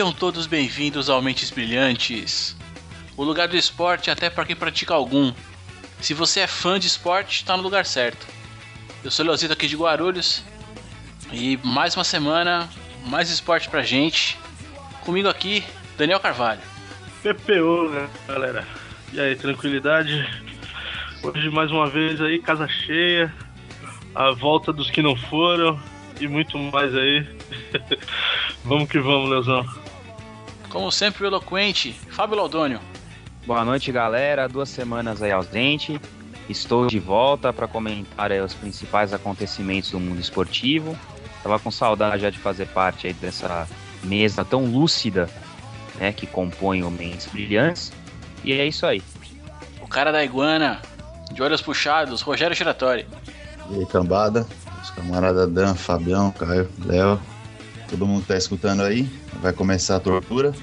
Sejam todos bem-vindos ao Mentes Brilhantes, o lugar do esporte até para quem pratica algum. Se você é fã de esporte, está no lugar certo. Eu sou Leozito aqui de Guarulhos e mais uma semana, mais esporte pra gente. Comigo aqui, Daniel Carvalho. PPO, né, galera? E aí, tranquilidade? Hoje mais uma vez aí, casa cheia, a volta dos que não foram e muito mais aí. vamos que vamos, Leozão. Como sempre, o eloquente, Fábio Laudônio. Boa noite, galera. Duas semanas aí ausente. Estou de volta para comentar os principais acontecimentos do mundo esportivo. Tava com saudade já de fazer parte aí dessa mesa tão lúcida, né, que compõe o Mentes Brilhantes. E é isso aí. O cara da iguana, de olhos puxados, Rogério Giratori. E aí, cambada, os camaradas Dan, Fabião, Caio, Léo, todo mundo que tá escutando aí, vai começar a tortura.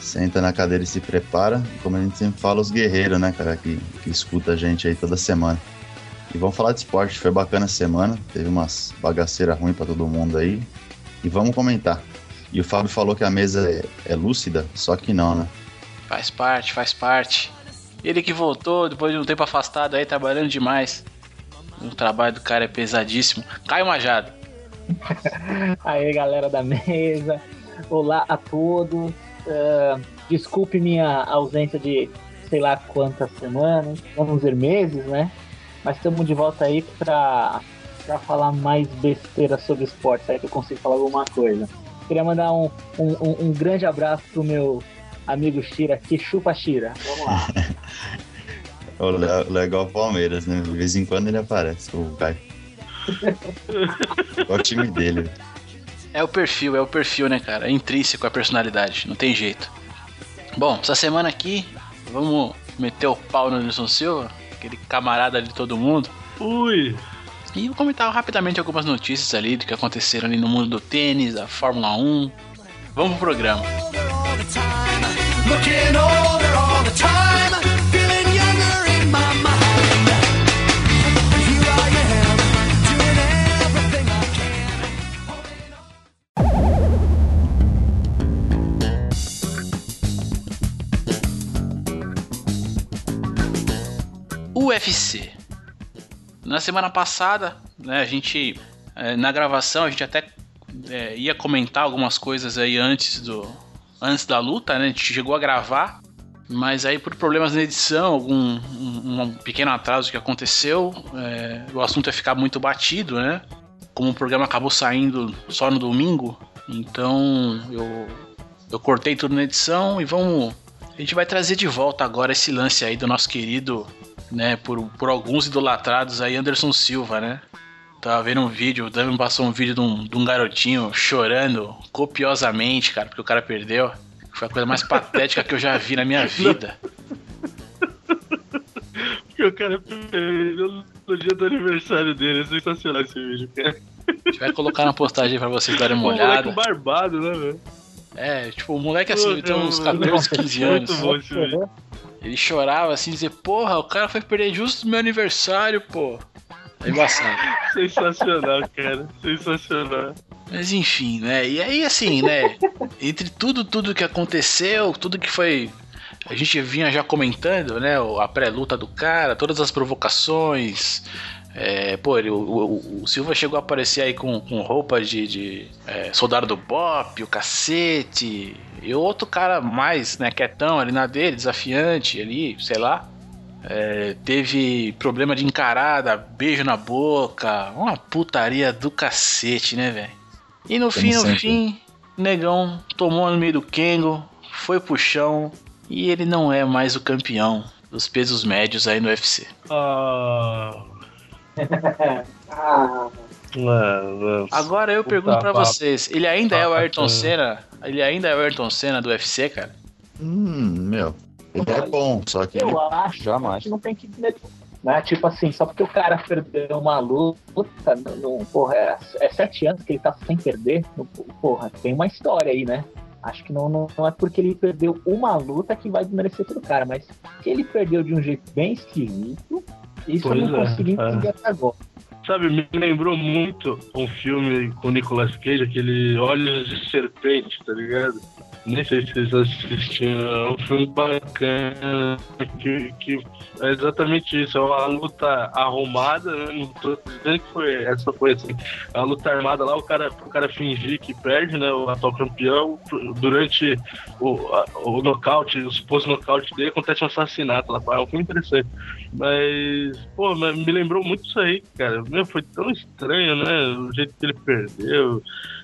Senta na cadeira e se prepara. Como a gente sempre fala, os guerreiros, né, cara, que, que escuta a gente aí toda semana. E vamos falar de esporte, foi bacana a semana, teve umas bagaceiras ruins para todo mundo aí. E vamos comentar. E o Fábio falou que a mesa é, é lúcida, só que não, né? Faz parte, faz parte. Ele que voltou depois de um tempo afastado aí, trabalhando demais. O trabalho do cara é pesadíssimo. Caio Majado. Aí, galera da mesa. Olá a todos. Uh, desculpe minha ausência de sei lá quantas semanas, vamos dizer meses, né? Mas estamos de volta aí pra, pra falar mais besteira sobre esporte, aí que eu consigo falar alguma coisa. Queria mandar um, um, um grande abraço pro meu amigo Shira aqui, chupa Shira. Vamos lá. o legal Palmeiras, né? De vez em quando ele aparece, o Caio. Qual o time dele? É o perfil, é o perfil, né, cara? É intrínseco a personalidade, não tem jeito. Bom, essa semana aqui, vamos meter o pau no Nilson Silva, aquele camarada de todo mundo. Ui! E vou comentar rapidamente algumas notícias ali do que aconteceram ali no mundo do tênis, da Fórmula 1. Vamos pro programa. Looking UFC. Na semana passada, né, a gente é, na gravação a gente até é, ia comentar algumas coisas aí antes do antes da luta, né? A gente chegou a gravar, mas aí por problemas na edição, algum um, um pequeno atraso que aconteceu, é, o assunto ia ficar muito batido, né? Como o programa acabou saindo só no domingo, então eu eu cortei tudo na edição e vamos a gente vai trazer de volta agora esse lance aí do nosso querido né, por, por alguns idolatrados aí, Anderson Silva, né? Tava vendo um vídeo, o me passou um vídeo de um, de um garotinho chorando copiosamente, cara, porque o cara perdeu. Foi a coisa mais patética que eu já vi na minha vida. Porque o cara perdeu no dia do aniversário dele. É sensacional esse vídeo, cara. A gente vai colocar na postagem pra vocês darem uma olhada. Um moleque barbado, né, velho? É, tipo, o moleque assim, ele tem uns 14, 15 anos. Muito bom esse vídeo. Ele chorava assim, dizer, porra, o cara foi perder justo no meu aniversário, pô. É embaçado. Sensacional, cara. Sensacional. Mas enfim, né? E aí, assim, né? Entre tudo, tudo que aconteceu, tudo que foi. A gente vinha já comentando, né? A pré-luta do cara, todas as provocações. É, pô, ele, o, o, o, Silva chegou a aparecer aí com, com roupa de, de é, soldado do Bop, o cacete. E outro cara mais, né, quietão ali na dele, desafiante ali, sei lá. É, teve problema de encarada, beijo na boca, uma putaria do cacete, né, velho? E no Como fim, sempre. no fim, negão tomou no meio do Kengo, foi pro chão e ele não é mais o campeão dos pesos médios aí no UFC. Ah. Agora eu pergunto para vocês, ele ainda é o Ayrton Senna? Ele ainda é o Ayrton Senna do UFC, cara? Hum, meu. Ele é bom, só que. Eu acho jamais. Que não tem que. Né? Tipo assim, só porque o cara perdeu uma luta, não, porra, é, é, sete anos que ele tá sem perder, porra, tem uma história aí, né? Acho que não, não, não, é porque ele perdeu uma luta que vai desmerecer todo cara, mas que ele perdeu de um jeito bem esquisito, isso pois eu não é, consegui é. entender até agora. sabe, me lembrou muito um filme com Nicolas Cage, aquele Olhos de Serpente, tá ligado? Nem sei se vocês assistiram, é um filme bacana, que, que é exatamente isso, é uma luta arrumada, né? não tô dizendo que foi, essa foi assim, a luta armada lá, o cara, o cara fingir que perde, né, o atual campeão, durante o, o nocaute, o suposto nocaute dele, acontece um assassinato lá, é um filme interessante, mas, pô, me lembrou muito isso aí, cara, Meu, foi tão estranho, né, o jeito que ele perdeu,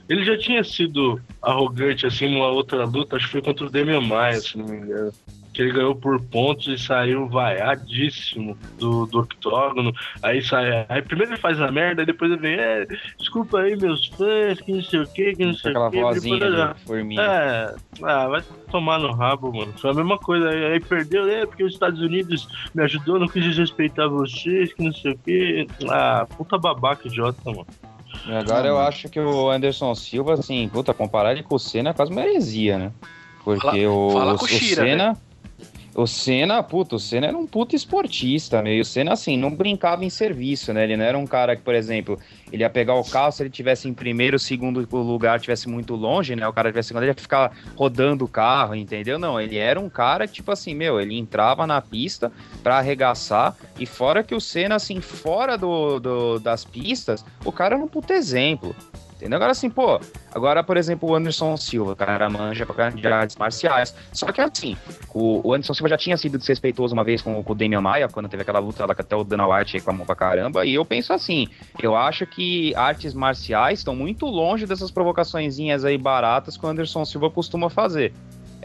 ele já tinha sido arrogante assim numa outra luta, acho que foi contra o Demian Maia, se não me engano. Que ele ganhou por pontos e saiu vaiadíssimo do, do octógono. Aí sai. Aí primeiro ele faz a merda, e depois ele vem, é, desculpa aí, meus fãs, que não sei o que, que não sei Aquela o que. vozinha depois, forminha. É, ah, vai tomar no rabo, mano. Foi a mesma coisa. Aí, aí perdeu, é, porque os Estados Unidos me ajudou, não quis desrespeitar vocês, que não sei o que. Ah, puta babaca idiota, mano. Agora eu acho que o Anderson Silva, assim, puta, comparar ele com o Senna é quase uma heresia, né? Porque fala, o, fala o, o Shira, Senna. né? O Senna, puta, o Senna era um puta esportista, meio. O Senna, assim, não brincava em serviço, né? Ele não era um cara que, por exemplo, ele ia pegar o carro, se ele tivesse em primeiro, segundo lugar, tivesse muito longe, né? O cara tivesse segundo, ele ia ficar rodando o carro, entendeu? Não, ele era um cara, tipo assim, meu, ele entrava na pista para arregaçar, e fora que o Senna, assim, fora do, do, das pistas, o cara era um puta exemplo. Entendeu? Agora assim, pô, agora, por exemplo, o Anderson Silva, o cara manja pra de artes marciais. Só que assim, o, o, Anderson Silva já tinha sido desrespeitoso uma vez com, com o Damian Maia, quando teve aquela luta lá que até o Dana White reclamou pra caramba. E eu penso assim, eu acho que artes marciais estão muito longe dessas provocaçõezinhas aí baratas que o Anderson Silva costuma fazer.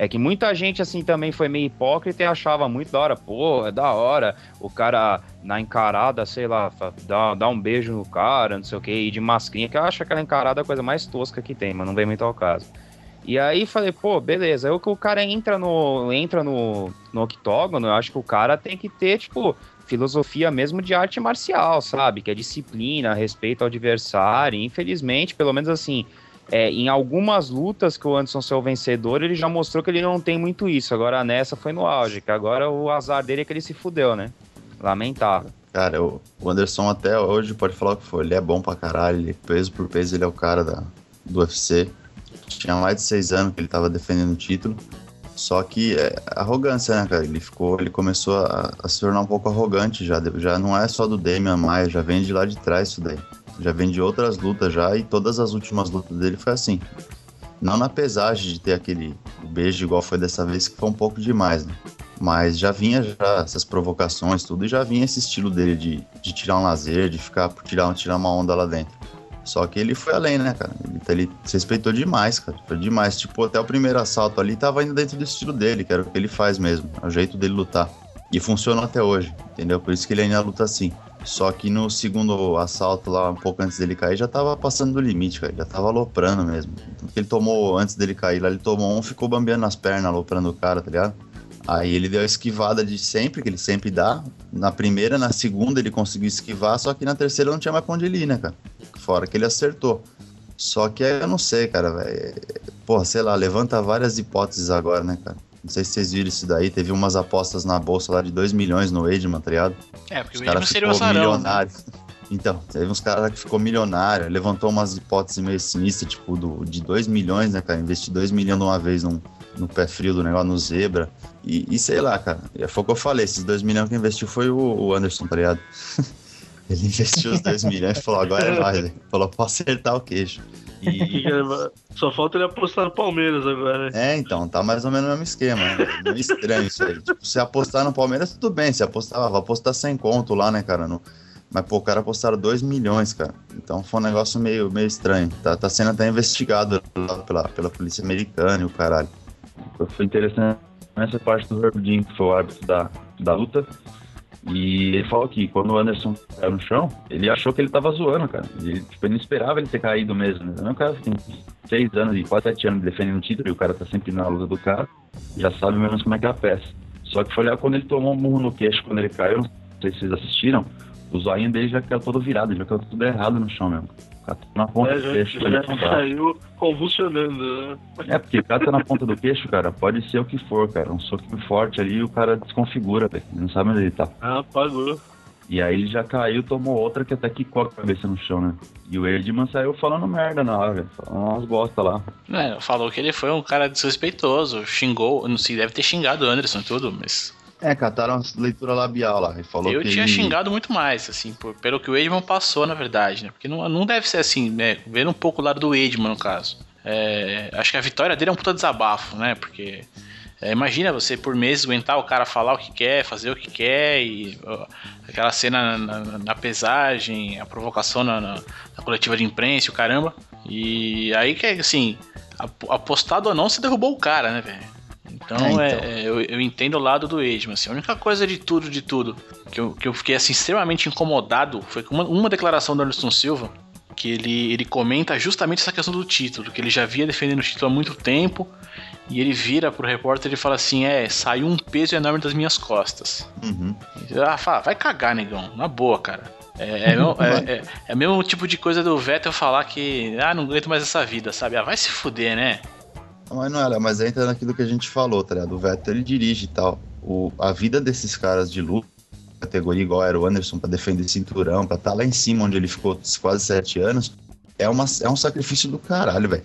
É que muita gente, assim, também foi meio hipócrita e achava muito da hora. Pô, é da hora o cara na encarada, sei lá, dá, dá um beijo no cara, não sei o que, e de mascrinha, que eu acho aquela encarada a coisa mais tosca que tem, mas não vem muito ao caso. E aí falei, pô, beleza. Aí o cara entra no entra no, no octógono, eu acho que o cara tem que ter, tipo, filosofia mesmo de arte marcial, sabe? Que é disciplina, respeito ao adversário. Infelizmente, pelo menos assim, é, em algumas lutas que o Anderson saiu vencedor, ele já mostrou que ele não tem muito isso. Agora nessa foi no auge, que agora o azar dele é que ele se fudeu, né? Lamentável. Cara, o Anderson até hoje pode falar o que for. Ele é bom pra caralho, ele, peso por peso, ele é o cara da, do UFC. Tinha mais de seis anos que ele tava defendendo o título. Só que é arrogância, né, cara? Ele ficou, ele começou a, a, se tornar um pouco arrogante já. Já não é só do Damian Maia, já vem de lá de trás isso daí. Já vem de outras lutas já e todas as últimas lutas dele foi assim. Não na pesagem de ter aquele beijo igual foi dessa vez, que foi um pouco demais, né? Mas já vinha já essas provocações, tudo, e já vinha esse estilo dele de, de tirar um lazer, de ficar tirar, tirar uma onda lá dentro. Só que ele foi além, né, cara? Ele, ele se respeitou demais, cara. Foi demais. Tipo, até o primeiro assalto ali tava indo dentro do estilo dele, que era o que ele faz mesmo. É o jeito dele lutar. E funcionou até hoje, entendeu? Por isso que ele ainda luta assim. Só que no segundo assalto lá, um pouco antes dele cair, já tava passando do limite, cara. Já tava aloprando mesmo. Porque ele tomou, antes dele cair lá, ele tomou um, ficou bambeando nas pernas, aloprando o cara, tá ligado? Aí ele deu a esquivada de sempre, que ele sempre dá. Na primeira, na segunda ele conseguiu esquivar, só que na terceira não tinha mais pra onde ir, né, cara? Fora que ele acertou. Só que eu não sei, cara, velho. Porra, sei lá, levanta várias hipóteses agora, né, cara? Não sei se vocês viram isso daí. Teve umas apostas na bolsa lá de 2 milhões no Edman, tá ligado? É, porque Os o Edman seria o azarão. né? Então, teve uns caras que ficou milionário, levantou umas hipóteses meio sinistras, tipo, do, de 2 milhões, né, cara? Investir 2 milhões de uma vez num, no pé frio do negócio, no zebra. E, e sei lá, cara. Foi o que eu falei, esses 2 milhões que investiu foi o, o Anderson, tá ligado? Ele investiu os 2 milhões e falou, agora é nóis. né? Falou, pra acertar o queixo. E, Só falta ele apostar no Palmeiras agora, né? É, então, tá mais ou menos o mesmo esquema. Né? Meio estranho isso aí. Tipo, se apostar no Palmeiras, tudo bem. Se apostar, vai apostar sem conto lá, né, cara? No... Mas, pô, o cara apostaram 2 milhões, cara. Então foi um negócio meio, meio estranho. Tá, tá sendo até investigado lá pela, pela polícia americana e o caralho. Foi interessante nessa parte do Herb Dean, que foi o árbitro da, da luta. E ele falou que quando o Anderson caiu no chão, ele achou que ele tava zoando, cara. Ele, tipo, ele não esperava ele ter caído mesmo. Né? O cara tem seis anos e quase sete anos defendendo o título e o cara tá sempre na luta do cara, já sabe menos como é que é a peça. Só que foi lá quando ele tomou um murro no queixo, quando ele caiu, não sei se vocês assistiram, o zoinho dele já caiu todo virado, já caiu tudo errado no chão mesmo. O cara tá na ponta É, do já, queixo. já ele não dá. saiu convulsionando, né? É, porque o cara tá na ponta do queixo, cara, pode ser o que for, cara. Um soquinho forte ali e o cara desconfigura, velho. Ele Não sabe onde ele tá. Ah, apagou. E aí ele já caiu, tomou outra que até quicou a cabeça no chão, né? E o Edman saiu falando merda na hora, falando umas bosta lá. É, falou que ele foi um cara desrespeitoso, xingou, não sei, deve ter xingado o Anderson e tudo, mas. É, cataram uma leitura labial lá e falou Eu que tinha xingado muito mais, assim, por- pelo que o Edman passou, na verdade, né? Porque não, não deve ser assim, né? Vendo um pouco o lado do Edman, no caso. É, acho que a vitória dele é um puta desabafo, né? Porque é, imagina você por meses aguentar o cara falar o que quer, fazer o que quer, e ó, aquela cena na, na- na pesagem, a provocação na, na- coletiva de imprensa, o caramba. E aí que assim, ap- apostado ou não, você derrubou o cara, né, velho? Então, É, então. é, é, eu, eu entendo o lado do Edman. Assim, a única coisa de tudo, de tudo, que eu, que eu fiquei assim, extremamente incomodado foi com uma, uma declaração do Anderson Silva, que ele, ele comenta justamente essa questão do título, que ele já vinha defendendo o título há muito tempo, e ele vira pro repórter e fala assim: É, saiu um peso enorme das minhas costas. Uhum. Ah, fala, vai cagar, negão, na boa, cara. É, é, mesmo- é, é, é o mesmo tipo de coisa do Vettel falar que, ah, não aguento mais essa vida, sabe? Ah, vai se fuder, né? Mas não era, mas entra naquilo que a gente falou, tá ligado? O Vettel ele dirige e tal. O, a vida desses caras de luta, categoria igual era o Anderson, pra defender cinturão, pra estar lá em cima onde ele ficou quase sete anos, é, uma, é um sacrifício do caralho, velho.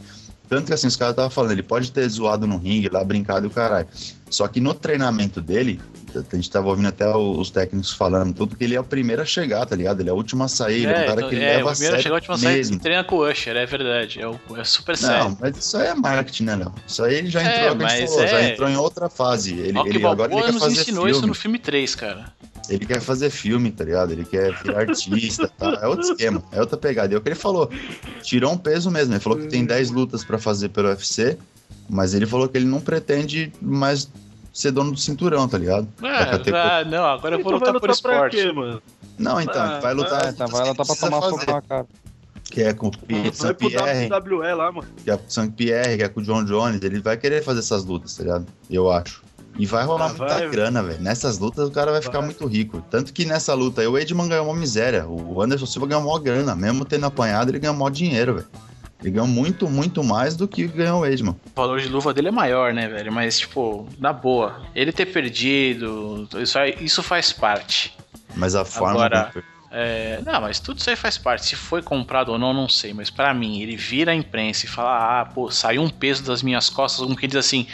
Tanto que assim, os caras estavam falando, ele pode ter zoado no ringue, lá brincado e o caralho. Só que no treinamento dele, a gente tava ouvindo até o- os técnicos falando tudo, que ele é o primeiro a chegar, tá ligado? Ele é o último a sair, é um cara então, que é, leva o a primeiro a sério chegar, o último a sair, mesmo. treina com o Usher, é verdade. É, o- é super sério. Não, mas isso aí é marketing, né, Léo? Isso aí ele já É, entrou, é, o mas falou, já é- entrou em outra fase. Ele, ele, agora ele quer nos fazer ensinou filme. isso no filme 3, cara. Ele quer fazer filme, tá ligado? Ele quer virar artista, tá? É outro esquema, é outra pegada. E é o que ele falou. Tirou um peso mesmo. Ele falou que tem 10 lutas pra fazer pelo UFC, mas ele falou que ele não pretende mais ser dono do cinturão, tá ligado? Categoria. Ah, não, agora eu vou Então vai lutar por lutar pra esporte. quê, mano? Não, então, Ah, vai lutar. É, tá, vai tá pra tomar na cara. Que é com o Saint Pierre, WWE lá, mano. que é com o Saint Pierre, que é com o John Jones. Ele vai querer fazer essas lutas, tá ligado? Eu acho. E vai rolar Ah, muita vai. grana, velho. Nessas lutas o cara vai ficar Vai. muito rico. Tanto que nessa luta aí o Edman ganhou uma miséria. O Anderson Silva ganhou maior grana. Mesmo tendo apanhado, ele ganhou maior dinheiro, velho. Ele ganhou muito, muito mais do que ganhou o Edman. O valor de luva dele é maior, né, velho? Mas, tipo, na boa. Ele ter perdido, isso, isso faz parte. Mas a forma. Agora- É, não, mas tudo isso aí faz parte. Se foi comprado ou não, não sei. Mas pra mim, ele vira a imprensa e fala: Ah, pô, saiu um peso das minhas costas. Como que diz assim: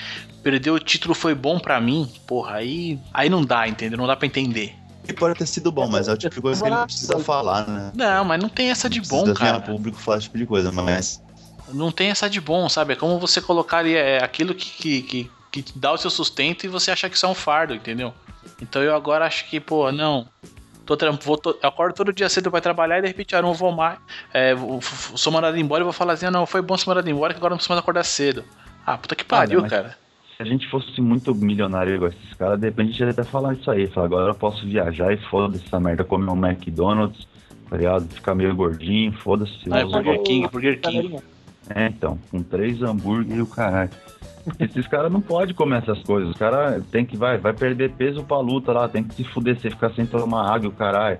perder o título foi bom pra mim. Porra, aí, aí não dá, entendeu? Não dá pra entender. Ele pode ter sido bom, mas é o tipo de coisa que ele não precisa falar, né? Não, mas não tem essa de Não bom, precisa cara. a público falar esse tipo de coisa, mas. Não tem essa de bom, sabe? É como você colocar ali é, aquilo que, que, que, que dá o seu sustento e você achar que isso é um fardo, entendeu? Então eu agora acho que, pô, não. Tô, vou, eu acordo todo dia cedo pra trabalhar e de repente, ah, não vou mais. É, sou mandado embora e vou falar assim: ah, não, foi bom ser mandado embora que agora não preciso mais acordar cedo. Ah, puta que pariu, mas- cara. Se a gente fosse muito milionário igual esses caras, de repente a gente ia até falar isso aí. Falar, agora eu posso viajar e foda-se essa merda, comer um McDonald's, tá ligado? Ficar meio gordinho, foda-se. Ah, usa- Burger King, Burger King. É, então, com três hambúrguer e o caralho. Esses caras não podem comer essas coisas. Os caras tem que vai, vai perder peso pra luta lá, tem que se fuder, você ficar sem tomar água e o caralho.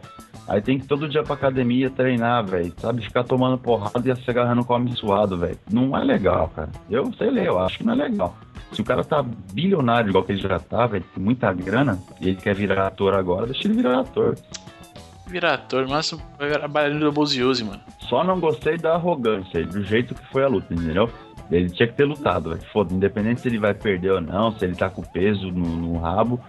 Aí tem que ir todo dia pra academia treinar, velho. Sabe, ficar tomando porrada e se agarrando com homem suado, velho. Não é legal, cara. Eu sei lá, eu acho que não é legal. Se o cara tá bilionário igual que ele já tá, velho, tem muita grana, e ele quer virar ator agora, deixa ele virar ator. Virar ator, mas vai virar bailarino do Buziuse, mano. Só não gostei da arrogância, aí, do jeito que foi a luta, entendeu? Ele tinha que ter lutado, velho. Foda, independente se ele vai perder ou não, se ele tá com peso no, no rabo,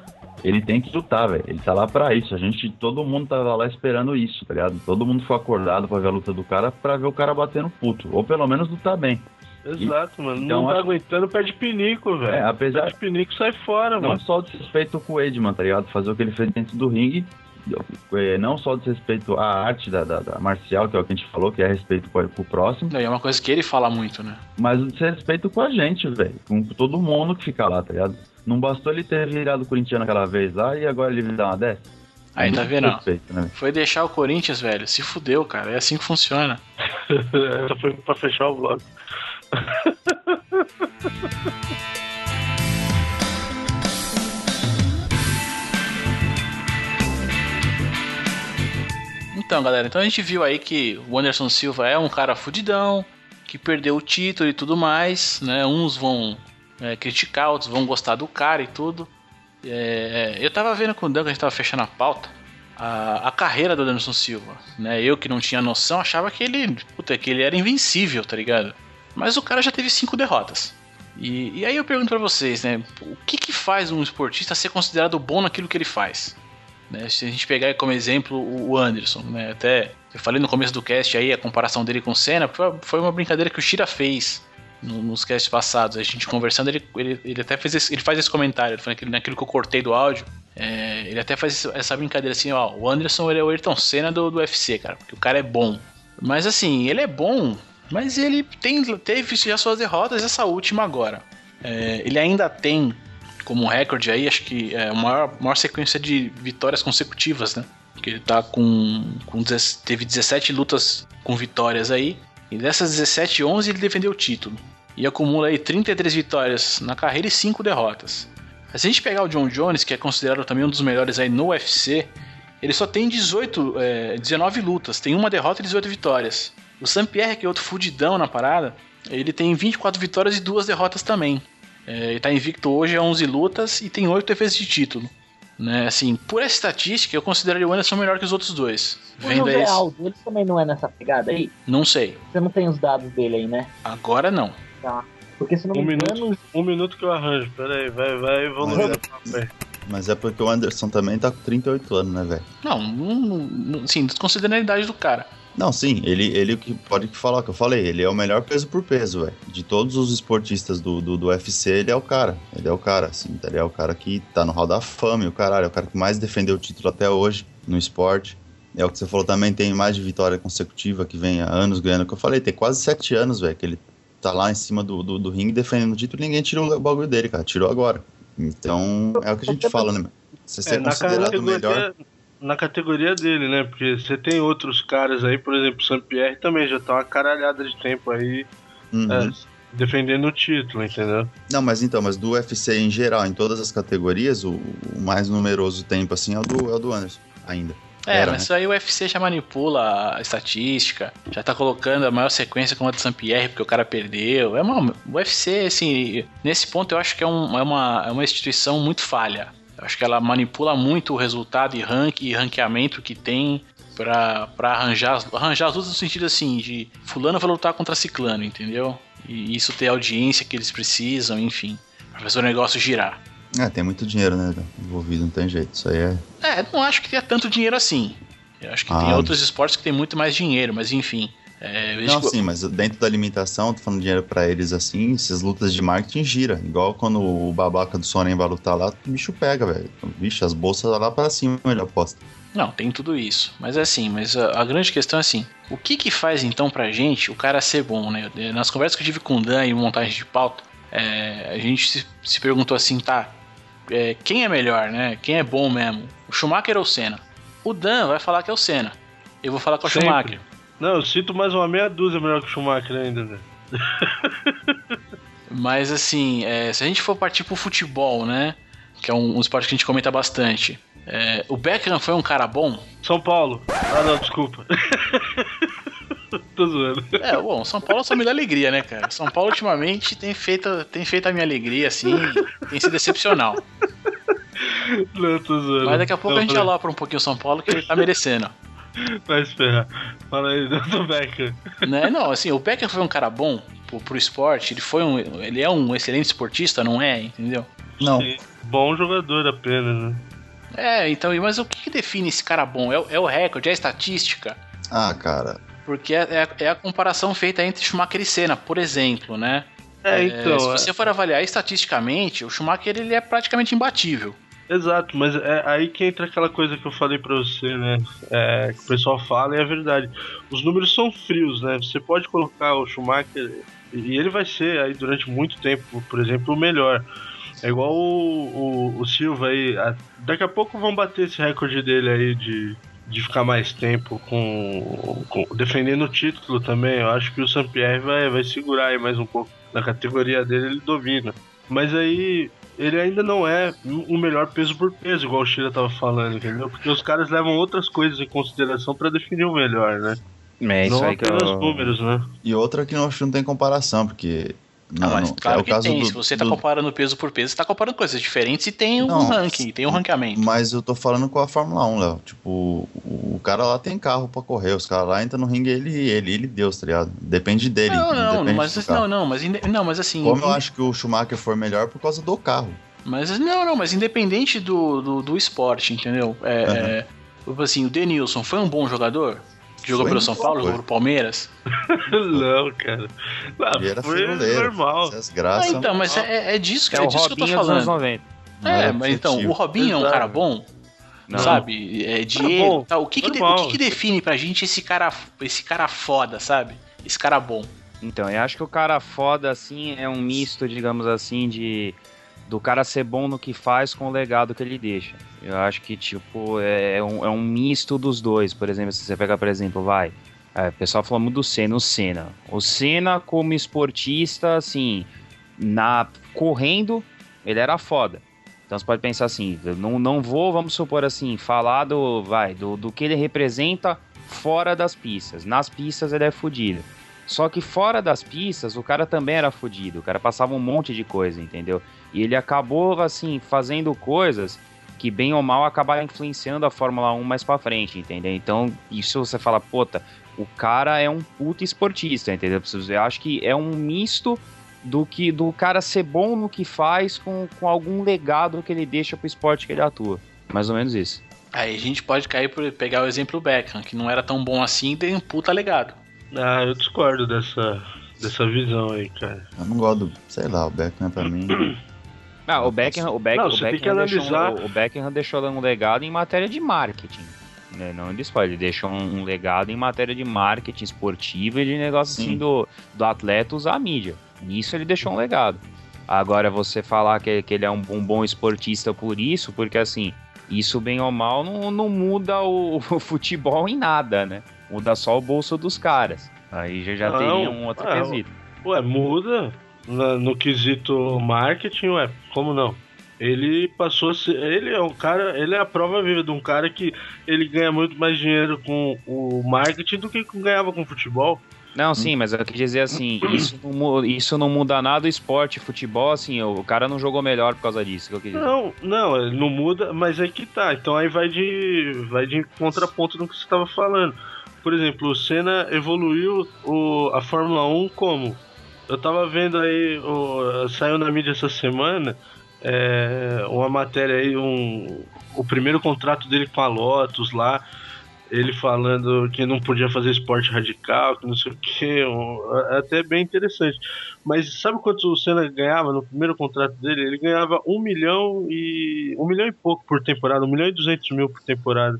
ele tem que lutar, velho. Ele tá lá pra isso. A gente, todo mundo tava lá esperando isso, tá ligado? Todo mundo foi acordado pra ver a luta do cara, pra ver o cara batendo puto. Ou pelo menos lutar bem. Exato, mano. Então, não tá acho- aguentando, perde pinico, velho. É, apesar Perde pinico, sai fora, não mano. só o desrespeito com o Edman, tá ligado? Fazer o que ele fez dentro do ringue. é, Não só o desrespeito à arte da, da, da marcial, que é o que a gente falou, que é respeito com, com o próximo. Não, e é uma coisa que ele fala muito, né? Mas o desrespeito com a gente, velho. Com todo mundo que fica lá, tá ligado? Não bastou ele ter virado corintiano aquela vez lá e agora ele dar uma dessa? Aí, tá vendo? Respeito, né? Foi deixar o Corinthians, velho. Se fudeu, cara. É assim que funciona. Essa foi pra fechar o vlog. Então, galera, então a gente viu aí que o Anderson Silva é um cara fudidão, que perdeu o título e tudo mais, né? Uns vão é, criticar, outros vão gostar do cara e tudo. É, eu tava vendo com o Dan, que a gente tava fechando a pauta, a, a carreira do Anderson Silva, né? Eu que não tinha noção achava que ele, puta, que ele era invencível, tá ligado? Mas o cara já teve cinco derrotas. E, e aí eu pergunto para vocês, né? O que, que faz um esportista ser considerado bom naquilo que ele faz? Né? Se a gente pegar como exemplo o Anderson, né? Até eu falei no começo do cast aí a comparação dele com o Senna, foi uma brincadeira que o Shira fez nos casts passados, a gente conversando, ele, ele, ele até fez esse, ele faz esse comentário, naquilo, naquilo que eu cortei do áudio, é, ele até faz essa brincadeira assim, ó, o Anderson ele é o Ayrton Senna do, do UFC, cara, porque o cara é bom. Mas assim, ele é bom, mas ele tem, teve já suas derrotas, essa última agora. É, ele ainda tem como recorde aí, acho que é a maior, maior sequência de vitórias consecutivas, né? Porque ele tá com, com teve 17 lutas com vitórias aí. E dessas 17, 11 ele defendeu o título. E acumula aí 33 vitórias na carreira e 5 derrotas. Se a gente pegar o John Jones, que é considerado também um dos melhores aí no UFC, ele só tem 18, é, 19 lutas, tem uma derrota e 18 vitórias. O Sam Pierre, que é outro fudidão na parada, ele tem 24 vitórias e duas derrotas também. É, ele tá invicto hoje a 11 lutas e tem 8 defesas de título. Né? Assim, por essa estatística, eu consideraria o Anderson melhor que os outros dois. O José Aldo, ele também não é nessa pegada aí? Não sei. Você não tem os dados dele aí, né? Agora não. Tá. Porque se não um me minuto, engano. Um minuto que eu arranjo, peraí, vai, vai evoluindo. Mas é porque o Anderson também tá com 38 anos, né, velho? Não, não, sim, considerando a idade do cara. Não, sim, ele, ele que pode falar que eu falei, ele é o melhor peso por peso, velho. De todos os esportistas do, do, do, UFC, ele é o cara. Ele é o cara, assim, ele é o cara que tá no Hall da Fama, e o caralho, é o cara que mais defendeu o título até hoje no esporte. É o que você falou também, tem mais de vitória consecutiva, que vem há anos ganhando. que eu falei, tem quase sete anos, velho, que ele tá lá em cima do, do, do ringue defendendo o título e ninguém tirou o bagulho dele, cara. Tirou agora. Então, é o que a gente fala, né? Você ser É, considerado o melhor. categoria, na categoria dele, né? Porque você tem outros caras aí, por exemplo, o Sam Pierre também já tá uma caralhada de tempo aí Uhum. é, defendendo o título, entendeu? Não, mas então, mas do UFC em geral, em todas as categorias, o, o mais numeroso tempo, assim, é o do, é o do Anderson, ainda. É, Era, mas né? isso aí o UFC já manipula a estatística, já tá colocando a maior sequência como a do Saint-Pierre, porque o cara perdeu. É uma, o UFC, assim, nesse ponto eu acho que é, um- é uma, é uma instituição muito falha. Acho que ela manipula muito o resultado e ranking e ranqueamento que tem pra, pra arranjar, as- arranjar as lutas no sentido assim, de fulano vai lutar contra ciclano, entendeu? E isso ter a audiência que eles precisam, enfim, pra fazer o negócio girar. É, tem muito dinheiro, né, envolvido, não tem jeito. Isso aí é. É, não acho que tenha tanto dinheiro assim. Eu acho que tem Ah. outros esportes que tem muito mais dinheiro, mas enfim. É, Não, que- sim, mas dentro da limitação, tô falando dinheiro pra eles assim, essas lutas de marketing gira. Igual quando o babaca do Sonnen vai lutar lá, o bicho pega, velho. Vixe, as bolsas lá pra cima ele aposta. Não, tem tudo isso. Mas é assim, mas a, a grande questão é assim: o que que faz então pra gente o cara ser bom, né? Nas conversas que eu tive com o Dan e montagem de pauta, é, a gente se, se perguntou assim, tá? é, quem é melhor, né? Quem é bom mesmo? O Schumacher ou o Senna? O Dan vai falar que é o Senna. Eu vou falar que é o. Schumacher. Não, eu cito mais uma meia dúzia melhor que o Schumacher ainda, velho. Mas assim, é, se a gente for partir pro futebol, né? Que é um, um esporte que a gente comenta bastante. é, o Beckham foi um cara bom? São Paulo. Ah, não, desculpa. Tô zoando. É, bom, São Paulo só me dá alegria, né, cara? São Paulo ultimamente tem feito, tem feito a minha alegria, assim, tem sido excepcional. Não, tô zoando. Mas daqui a pouco Não, a gente vai- alopra um pouquinho o São Paulo que ele tá merecendo. Vai se ferrar. Fala aí, do Becker. Né? Não, assim, o Becker foi um cara bom pro, pro esporte, ele foi um. Ele é um excelente esportista, não é? Entendeu? Não. Sim. Bom jogador apenas, né? É, então, mas o que, que define esse cara bom? É, o- é o recorde, é a estatística? Ah, cara. Porque é, é a- é a comparação feita entre Schumacher e Senna, por exemplo, né? É, É, então. se é- você for avaliar estatisticamente, o Schumacher ele é praticamente imbatível. Exato, mas é aí que entra aquela coisa que eu falei pra você, né? É, que o pessoal fala e é verdade. Os números são frios, né? Você pode colocar o Schumacher e ele vai ser aí durante muito tempo, por exemplo, o melhor. É igual o, o, o Silva aí. a- daqui a pouco vão bater esse recorde dele aí de, de ficar mais tempo com, com- defendendo o título também. Eu acho que o Saint-Pierre vai, vai segurar aí mais um pouco. Na categoria dele ele domina. Mas aí ele ainda não é o melhor peso por peso, igual o Shira tava falando, entendeu? Porque os caras levam outras coisas em consideração pra definir o melhor, né? É isso não aí que apenas eu... números, né? E outra que não, acho que não tem comparação, porque Não, mas não, claro é que tem. do- Se você tá do- comparando peso por peso, você tá comparando coisas diferentes e tem um Não, ranking, tem um ranqueamento. Mas eu tô falando com a Fórmula 1, Léo. Tipo, o, o cara lá tem carro pra correr. Os caras lá entram no ringue, ele, ele, ele Deus, tá ligado? Depende dele. Não, não, depende mas carro. não, não, mas não, mas assim, Como eu acho que o Schumacher for melhor por causa do carro. mas não, não, mas independente do, do, do esporte, entendeu? É, Aham. é, tipo assim, o Denilson foi um bom jogador? Jogou pelo São Paulo, jogou pelo Palmeiras? Não, cara. Ah, Ele era foi normal. Ah, graças. então, mas é, é disso, que, É é o disso que eu tô Robinho dos anos falando. 90. não É, era mas então, o Robinho é um cara bom, Não. sabe? É de Tá ele, bom, tal. O que que, de- o que que define pra gente esse cara, esse cara foda, sabe? Esse cara bom. Então, eu acho que o cara foda, assim, é um misto, digamos assim, de. Do cara ser bom no que faz com o legado que ele deixa. Eu acho que, tipo, é um, é um misto dos dois. Por exemplo, se você pegar, por exemplo, vai. é, o pessoal fala muito do Senna, o Senna. O Senna, como esportista, assim, na correndo, ele era foda. Então você pode pensar assim, não, não vou, vamos supor assim, falar do, vai, do, do que ele representa fora das pistas. Nas pistas ele é fodido. Só que fora das pistas, o cara também era fodido. O cara passava um monte de coisa, entendeu? E ele acabou, assim, fazendo coisas que, bem ou mal, acabaram influenciando a Fórmula 1 mais pra frente, entendeu? Então, isso você fala, puta, o cara é um puta esportista, entendeu? Eu acho que é um misto do que do cara ser bom no que faz com, com algum legado que ele deixa pro esporte que ele atua. Mais ou menos isso. Aí a gente pode cair por pegar o exemplo do Beckham, que não era tão bom assim e tem um puta legado. Ah, eu discordo dessa, dessa visão aí, cara. Eu não gosto do. Sei lá, o Beckham pra mim. Ah, o Beckham, o Beckham, Não, o Beckham deixou, analisar- um- o Beckham deixou um legado em matéria de marketing. Né? Não de esporte, ele deixou um, um legado em matéria de marketing esportivo e de negócio assim Sim. do, do atleta usar a mídia. Nisso ele deixou um legado. Agora, você falar que, que ele é um, um bom esportista por isso, porque assim, isso bem ou mal não, não muda o, o futebol em nada, né? Muda só o bolso dos caras. Aí já, já Não, teria um outro é, quesito. Ué, muda na- no quesito marketing, ué, como não? Ele passou a ser. Ele é um cara. Ele é a prova viva de um cara que ele ganha muito mais dinheiro com o marketing do que ganhava com futebol. Não, sim, mas eu quis dizer assim, isso não, isso não muda nada o esporte, futebol, assim, o, o cara não jogou melhor por causa disso, que eu quis dizer. Não, não, ele não muda, mas é que tá. Então aí vai de. vai de contraponto no que você estava falando. Por exemplo, o Senna evoluiu o, a Fórmula 1 como? Eu tava vendo aí, o, saiu na mídia essa semana é, uma matéria aí, um, o primeiro contrato dele com a Lotus lá, ele falando que não podia fazer esporte radical, que não sei o que, é até bem interessante. Mas sabe quanto o Senna ganhava no primeiro contrato dele? Ele ganhava um milhão e. um milhão e pouco por temporada, um milhão e duzentos mil por temporada.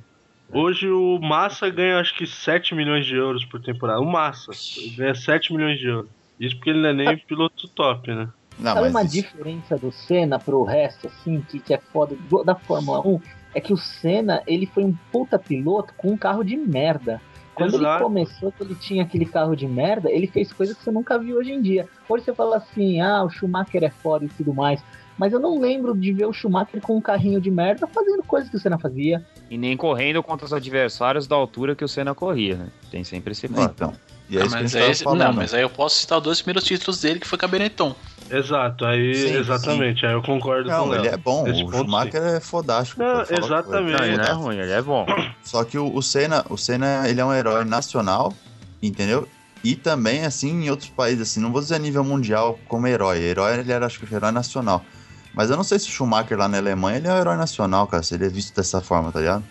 Hoje o Massa ganha acho que 7 milhões de euros por temporada. O Massa ganha 7 milhões de euros. Isso porque ele não é nem piloto top, né? Não, Sabe uma isso- diferença do Senna pro resto, assim, que, que é foda do- da Fórmula 1? É que o Senna, ele foi um puta piloto com um carro de merda. Quando ele Exato. começou, que ele tinha aquele carro de merda, ele fez coisas que você nunca viu hoje em dia. Hoje você fala assim, ah, o Schumacher é foda e tudo mais. Mas eu não lembro de ver o Schumacher com um carrinho de merda fazendo coisas que o Senna fazia. E nem correndo contra os adversários da altura que o Senna corria, né? Tem sempre esse fato. Então. E é Ah, isso que a mas gente aí, tava esse- falando. não, mas aí eu posso citar os dois primeiros títulos dele, que foi com a Benetton. Exato, aí Sim, exatamente, aí eu concordo com Não, o ele Léo. é bom. Esse O Schumacher é fodástico. Não, exatamente. Não, ele não é ruim, ele é bom. Só que o, o Senna, o Senna, ele é um herói nacional, entendeu? E também, assim, em outros países, assim, não vou dizer a nível mundial como herói. Herói, ele era, acho que, herói nacional. Mas eu não sei se o Schumacher lá na Alemanha, ele é um herói nacional, cara, se ele é visto dessa forma, tá ligado?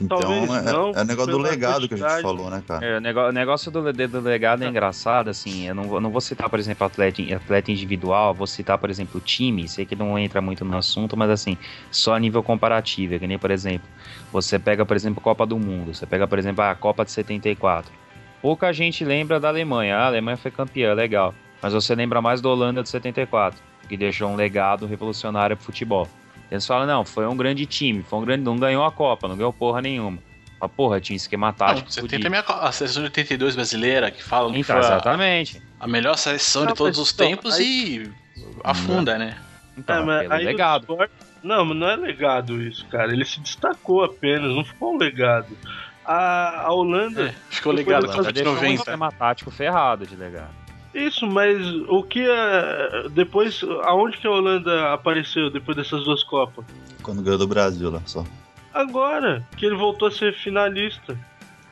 Então, Talvez é, não, é o negócio do legado que a gente falou, né, cara? É, o negócio do, do legado é engraçado, assim, eu não, vou- não vou citar, por exemplo, atleta, atleta individual, vou citar, por exemplo, time, sei que não entra muito no assunto, mas assim, só a nível comparativo, é que nem, por exemplo, você pega, por exemplo, a Copa do Mundo, você pega, por exemplo, a Copa de 74. Pouca gente lembra da Alemanha, ah, a Alemanha foi campeã, legal, mas você lembra mais da Holanda de 74, que deixou um legado revolucionário pro futebol. Eles falam, não, foi um grande time, foi um grande, não ganhou a Copa, não ganhou porra nenhuma. Mas, porra, tinha esquema Não, tático. você fudido. tem também a, a seleção de 82 brasileira, que falam que Então, foi a, exatamente. a melhor seleção Não, de todos os então, tempos aí- e afunda, né? Então, É, legado. esporte- Não, mas não é legado isso, cara. Ele se destacou apenas, não ficou um legado. A, a Holanda. É, ficou Foi ligado do na caso Já década de deixou um 90. esquema tático ferrado de legado. Isso, mas o que é. Depois, aonde que a Holanda apareceu depois dessas duas Copas? Quando ganhou do Brasil lá só. Agora, que ele voltou a ser finalista.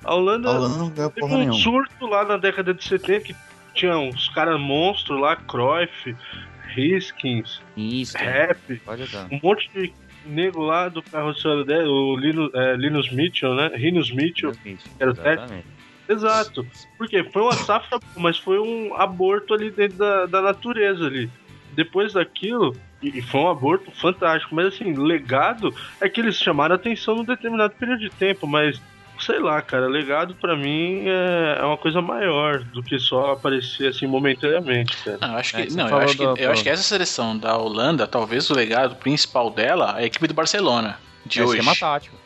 A Holanda, A Holanda não ganhou teve um nenhuma. surto lá na década de 70 que tinha uns caras monstros lá, Cruyff, Riskins, Isso, Rap, um monte de nego lá do carroceiro dele, o Linus, é, Linus Mitchell, né? Rinus Mitchell. Era o técnico? Exato. Porque foi uma safra, mas foi um aborto ali dentro da, da natureza ali. Depois daquilo, e e foi um aborto fantástico, mas assim, legado é que eles chamaram atenção num determinado período de tempo, mas sei lá, cara, legado pra mim é, é uma coisa maior do que só aparecer assim momentaneamente, cara. Não, eu acho É, que, você não, eu acho que, eu acho que essa seleção da Holanda, talvez o legado principal dela é a equipe do Barcelona de é hoje. esquema tático.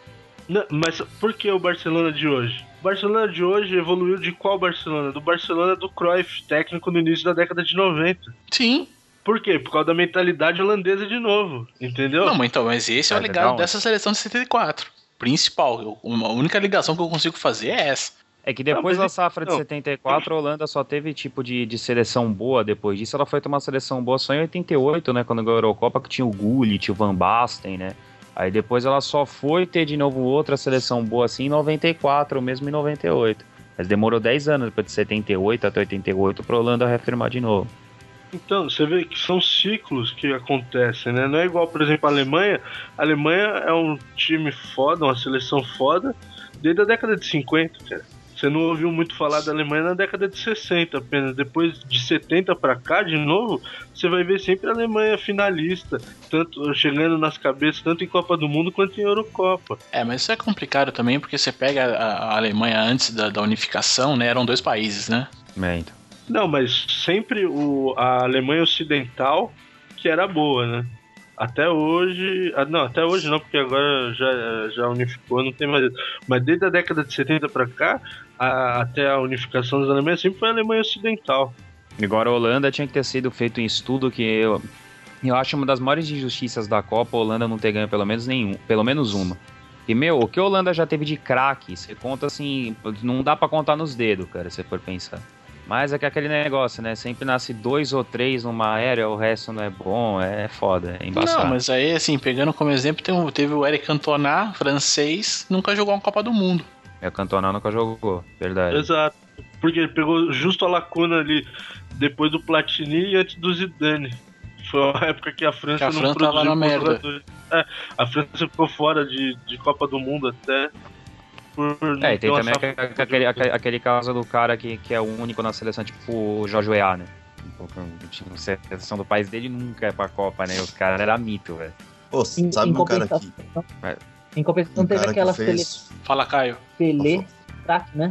Não, mas por que o Barcelona de hoje? O Barcelona de hoje evoluiu de qual Barcelona? Do Barcelona do Cruyff, técnico no início da década de 90. Sim. Por quê? Por causa da mentalidade holandesa de novo, entendeu? Não, mas então, mas esse é o Vai legado legal, dessa seleção de 74. Principal. Eu- uma- a única ligação que eu consigo fazer é essa. É que depois Não, da safra de não. 74, a Holanda só teve tipo de, de seleção boa depois disso. Ela foi uma seleção boa só em 88, né? Quando ganhou a Eurocopa, que tinha o Gullit, o Van Basten, né? Aí depois ela só foi ter de novo outra seleção boa assim em 94, mesmo em 98. Mas demorou 10 anos depois de 78 até 88 pra Holanda reafirmar de novo. Então, você vê que são ciclos que acontecem, né? Não é igual, por exemplo, a Alemanha. A Alemanha é um time foda, uma seleção foda, desde a década de 50, cara. Você não ouviu muito falar da Alemanha na década de 60 apenas. Depois de 70 pra cá, de novo, você vai ver sempre a Alemanha finalista, tanto chegando nas cabeças, tanto em Copa do Mundo quanto em Eurocopa. É, mas isso é complicado também, porque você pega a, a Alemanha antes da, da unificação, né? Eram dois países, né? É, então. Não, mas sempre o, a Alemanha Ocidental que era boa, né? Até hoje. ah, Não, até hoje não, porque agora já, já unificou, não tem mais. Mas desde a década de 70 pra cá, a- até a unificação das Alemanhas, sempre foi a Alemanha Ocidental. Agora a Holanda tinha que ter sido feito um estudo que eu, eu acho uma das maiores injustiças da Copa, a Holanda não ter ganho pelo menos nenhum, pelo menos uma. E meu, o que a Holanda já teve de craque, você conta assim, não dá pra contar nos dedos, cara, se for pensar. Mas é que aquele negócio, né? Sempre nasce dois ou três numa aérea, o resto não é bom, é foda, é embaçado. Não, mas aí, assim, pegando como exemplo, tem um- teve o Eric Cantona, francês, nunca jogou uma Copa do Mundo. É, o Cantona nunca jogou, verdade. Exato. Porque ele pegou justo a lacuna ali depois do Platini e antes do Zidane. Foi uma época que a França Que a não França tava produziu na merda. É, a França ficou fora de, de Copa do Mundo até. Por É, e tem também aquele, aquele, aquele- caso do cara que, que é o único na seleção, tipo o Jorge Weah, né? Tipo, a seleção do país dele nunca é pra Copa, né? Os caras eram mito, velho. Pô, Em, sabe em um cara Vai. em compensação Um teve aquela que fez. Fala, Caio. Pelé, craque, né?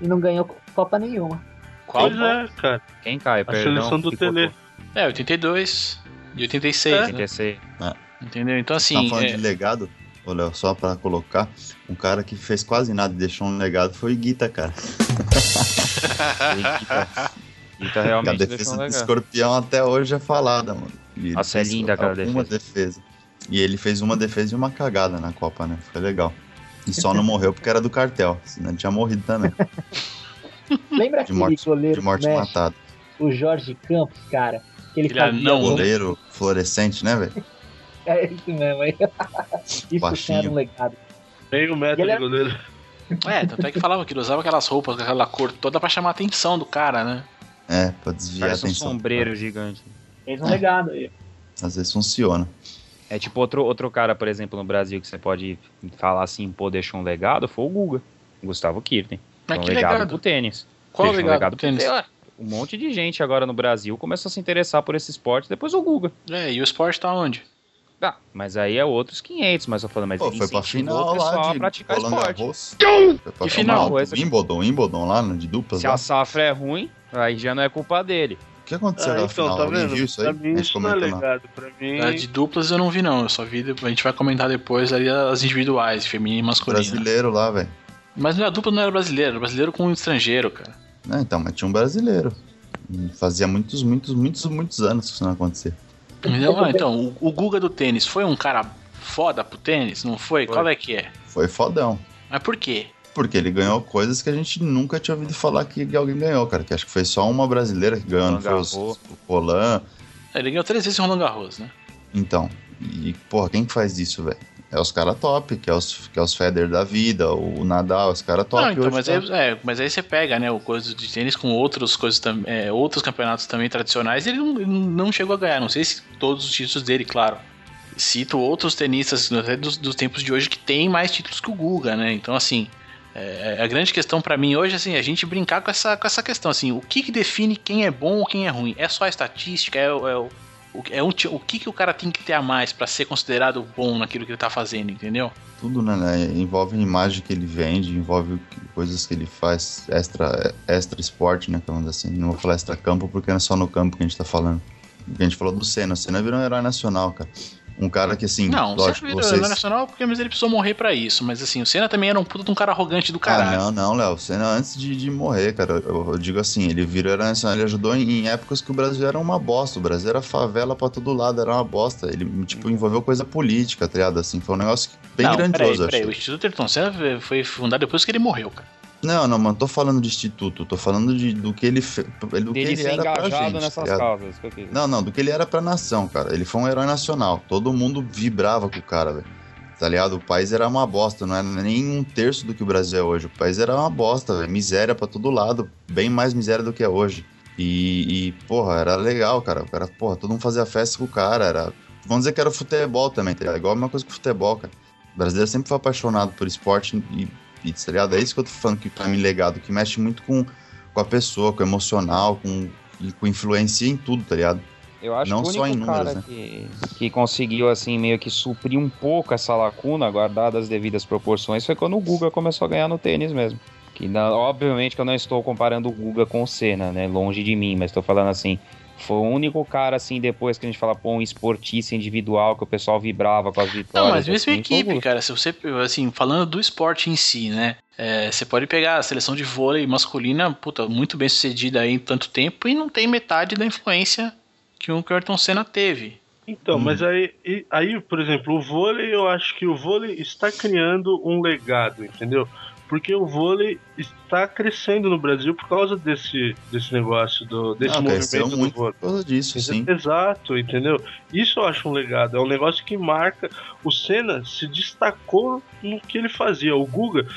E não ganhou Copa nenhuma. Qual? Pois é, cara. Quem cai? A Perdão. seleção do. Tele. É, 82 e 86, É. né? Tem que ser. Entendeu? Então, Tá assim, falando é, de legado? Ô, Léo, só pra colocar, um cara que fez quase nada e deixou um legado foi o Guita, cara. Guita, Guita a realmente deixou defesa um do escorpião até hoje é falada, mano. E Nossa, é fez linda aquela uma defesa. E ele fez uma defesa e uma cagada na Copa, né? Foi legal. E só não morreu porque era do cartel, senão ele tinha morrido também. Lembra De aquele morte, goleiro de morte do México, matada. o Jorge Campos, cara? Que ele Ele fazia gol? Goleiro fluorescente, né, velho? É isso mesmo, aí. Isso Baixinho. era um legado. Meio metro ele de é- goleiro. é, tanto é que falava que ele usava aquelas roupas com aquela cor toda pra chamar a atenção do cara, né? É, pra desviar a Parece um atenção. sombreiro gigante. Fez um legado aí. Às vezes funciona. É tipo outro, outro cara, por exemplo, no Brasil que você pode falar assim, pô, deixou um legado, foi o Guga. Gustavo Kirten. Mas um que legado, legado? pro tênis. Qual o Deixou um legado do pro tênis? Lá, Um monte de gente agora no Brasil começou a se interessar por esse esporte, depois o Guga. É, e o esporte tá onde? Ah, mas aí é outros 500, mas eu falando, mas Pô, ele foi pra final o pessoal lá a de praticar Roland esporte. Foi pra Que final? final. Wimbledon, Wimbledon lá, no- de duplas Se lá. a safra é ruim, aí já não é culpa dele. O que aconteceu Ah, na então, final? tá vendo? viu isso aí? Pra mim isso não é. Pra mim. A de duplas eu não vi, não. Eu só vi. A gente vai comentar depois ali as individuais, feminina e masculina. Brasileiro lá, velho. Mas não, a dupla não era brasileiro, era brasileiro com um estrangeiro, cara. É, então, mas tinha um brasileiro. Fazia muitos, muitos, muitos, muitos anos que isso não acontecia. Não, ah, então, o, o Guga do tênis foi um cara foda pro tênis? Não foi? Foi. Qual é que é? Foi fodão. Mas por quê? Porque ele ganhou coisas que a gente nunca tinha ouvido falar que alguém ganhou, cara. Que acho que foi só uma brasileira que ganhou, não foi os- o Roland. Ele ganhou três vezes o Roland Garros, né? Então, e porra, quem que faz isso, velho? É os caras top, que é os, que é os Federer da vida, o Nadal, os caras top. não, então, mas, tá- aí, é, mas aí você pega, né, o coisa de tênis com outros coisas é, outros campeonatos também tradicionais, ele não, não chegou a ganhar. Não sei se todos os títulos dele, claro. Cito outros tenistas até dos, dos tempos de hoje que tem mais títulos que o Guga, né? Então, assim, é, a grande questão pra mim hoje assim, é a gente brincar com essa, com essa questão, assim, o que, que define quem é bom ou quem é ruim? É só a estatística? É, o- é o é um, o que, que o cara tem que ter a mais pra ser considerado bom naquilo que ele tá fazendo, entendeu? Tudo, né, né? Envolve a imagem que ele vende, envolve coisas que ele faz extra, extra esporte, né? Falando assim. Não vou falar extra campo porque não é só no campo que a gente tá falando. A gente falou do Senna. O Senna virou um herói nacional, cara. Um cara que, assim, Não, lógico, vocês... nacional porque mas ele precisou morrer pra isso. Mas assim, o Senna também era um puta de um cara arrogante do Ah, caralho. não, não, Léo. Senna antes de, de morrer, cara. Eu, eu digo assim, ele virou herói nacional, ele ajudou em, em épocas que o Brasil era uma bosta. O Brasil era favela pra todo lado, era uma bosta. Ele, tipo, envolveu coisa política, tá ligado? Assim, foi um negócio bem não, grandioso, peraí, peraí. O. Instituto Ayrton Senna foi fundado depois que ele morreu, cara. Não, não, mano, tô falando de instituto, tô falando de, do que ele fez. Do que ele ser era pra engajado gente. nessas tá causas. que eu quis. Não, não, do que ele era pra nação, cara. Ele foi um herói nacional. Todo mundo vibrava com o cara, velho. Tá ligado? O país era uma bosta, não era nem um terço do que o Brasil é hoje. O país era uma bosta, velho. Miséria pra todo lado. Bem mais miséria do que é hoje. E, e, porra, era legal, cara. O cara, porra, todo mundo fazia festa com o cara. Era... Vamos dizer que era futebol também, tá ligado? Igual a mesma coisa que o futebol, cara. O brasileiro sempre foi apaixonado por esporte e, e tá ligado? É isso que eu tô falando que pra mim legado, que mexe muito com, com a pessoa, com o emocional, com, com influência em tudo, tá ligado? Eu acho Não que o só único em cara números, né? que, que conseguiu, assim, meio que suprir um pouco essa lacuna, guardadas as devidas proporções, foi quando o Guga começou a ganhar no tênis mesmo. Que, obviamente, que eu não estou comparando o Guga com o Senna, né? Longe de mim, mas estou falando assim. Foi o único cara, assim, depois que a gente fala, pô, um esportista individual que o pessoal vibrava com as vitórias. Não, mas mesmo assim, equipe, Guga. cara. Se você, assim, falando do esporte em si, né? é, você pode pegar a seleção de vôlei masculina, puta, muito bem sucedida aí em tanto tempo e não tem metade da influência que o Ayrton Senna teve. Então, Hum. mas aí, aí, por exemplo, o vôlei, eu acho que o vôlei está criando um legado, entendeu? Porque o vôlei está crescendo no Brasil por causa desse, desse negócio, do, desse cresceu movimento do vôlei. por causa disso, sim. Exato, entendeu? Isso eu acho um legado. É um negócio que marca. O Senna se destacou no que ele fazia. O Guga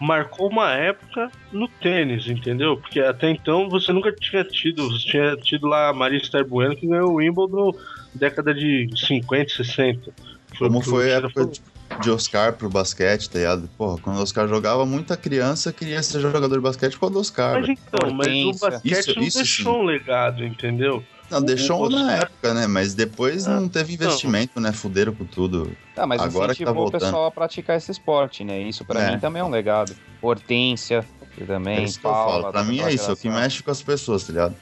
marcou uma época no tênis, entendeu? Porque até então você nunca tinha tido. Você tinha tido lá a Maria Esther Bueno que ganhou o Wimbledon na década de 50, 60. Como foi a época de, de Oscar pro basquete, tá ligado? Porra, quando o Oscar jogava, muita criança queria ser jogador de basquete por causa do Oscar. Mas então, mas o basquete Isso- não isso deixou sim. um legado, entendeu? Não, deixou o na Oscar- época, né? Mas depois Ah, não teve investimento, né? Fuderam com tudo. Ah, mas Agora que tá incentivou o voltando. pessoal a praticar esse esporte, né? Isso pra É. mim também é um legado. Hortência, também. É isso que eu Paula, falo. Pra mim é isso, é o que mexe com as pessoas, tá ligado?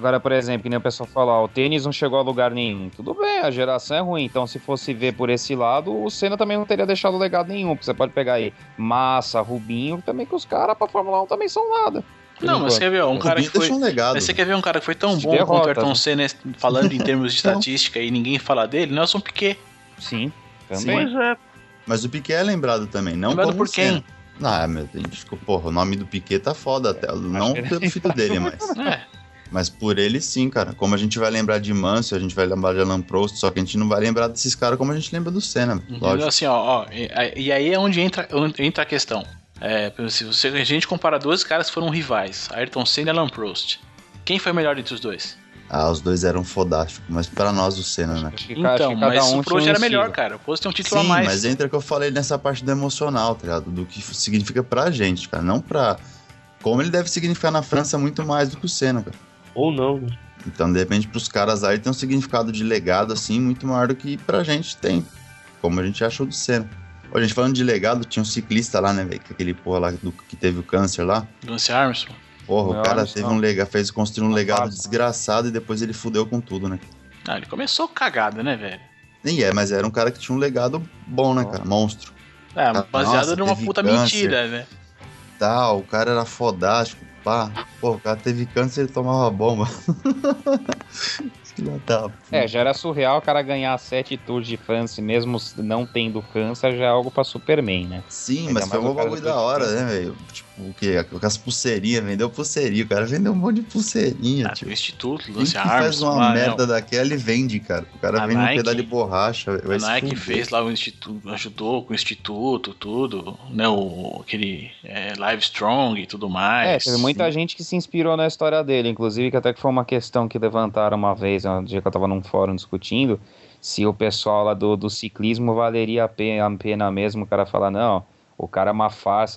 Agora, por exemplo, que nem o pessoal fala, ó, o tênis não chegou a lugar nenhum. Tudo bem, a geração é ruim. Então, se fosse ver por esse lado, o Senna também não teria deixado legado nenhum. Porque você pode pegar aí Massa, Rubinho, também que os caras pra Fórmula 1 também são nada. Não, mas você quer ver, um O cara que foi. um legado. Mas você quer ver um cara que foi tão bom quanto o Ayrton né? Senna, falando em termos de estatística e ninguém fala dele? Nelson Piquet. Sim, Sim. também. Pois é, Mas o Piquet é lembrado também, não Lembrado como por quem? Senna. Ah, meu, a gente ficou, porra, o nome do Piquet tá foda até. Não que- pelo filho dele, mas. É, Mas por ele sim, cara. Como a gente vai lembrar de Mansell, a gente vai lembrar de Alan Prost, só que a gente não vai lembrar desses caras como a gente lembra do Senna. Lógico. Assim, ó, ó, e, aí é onde entra, entra a questão. É, se você, a gente compara dois caras que foram rivais, Ayrton Senna e Alan Prost. Quem foi melhor entre os dois? Ah, os dois eram fodásticos, mas pra nós o Senna, né? Que Então, mas um o Prost um era melhor, cara. O Prost tem um título Sim, a mais. mas entra o que eu falei nessa parte do emocional, tá ligado? Do que significa pra gente, cara. Não pra. Como ele deve significar na França muito mais do que o Senna, cara. Ou não. né? Então, de repente, pros caras aí tem um significado de legado, assim, muito maior do que pra gente tem. Como a gente achou do Senna. Ó, a gente falando de legado, tinha um ciclista lá, né, velho? que Aquele porra lá do, que teve o câncer lá. Lance Armstrong. Porra, Não, o cara teve um legado, fez construir um Não legado desgraçado e depois ele fudeu com tudo, né? Ah, ele começou cagada, né, velho? Nem é, mas era um cara que tinha um legado bom, né, cara? Monstro. É, baseado nossa, numa puta câncer. mentira, né? Tal, o cara era fodástico, pá. Pô, o cara teve câncer e tomava bomba. É, já era surreal o cara ganhar sete Tours de France, mesmo não tendo França, já é algo pra Superman, né? Sim, Ainda mas foi um bagulho da hora, né, velho? Tipo, o quê? Com as pulseirinhas, vendeu pulseirinha. O cara vendeu um monte de pulseirinha, Ah, tipo. Instituto, Quem Lance que faz Armstrong. uma lá, merda né? daquela, ele vende, cara. O cara A vende Nike- um pedaço de borracha. Vai A Nike fuder. fez lá o instituto, ajudou com o instituto, tudo, né? O, aquele é, Live Strong e tudo É, mais. teve muita gente que se inspirou na história dele, inclusive que até que foi uma questão que levantaram uma vez, um dia que eu tava num fórum discutindo, se o pessoal lá do, do ciclismo valeria a pena, a pena mesmo o cara falar, não, o cara é uma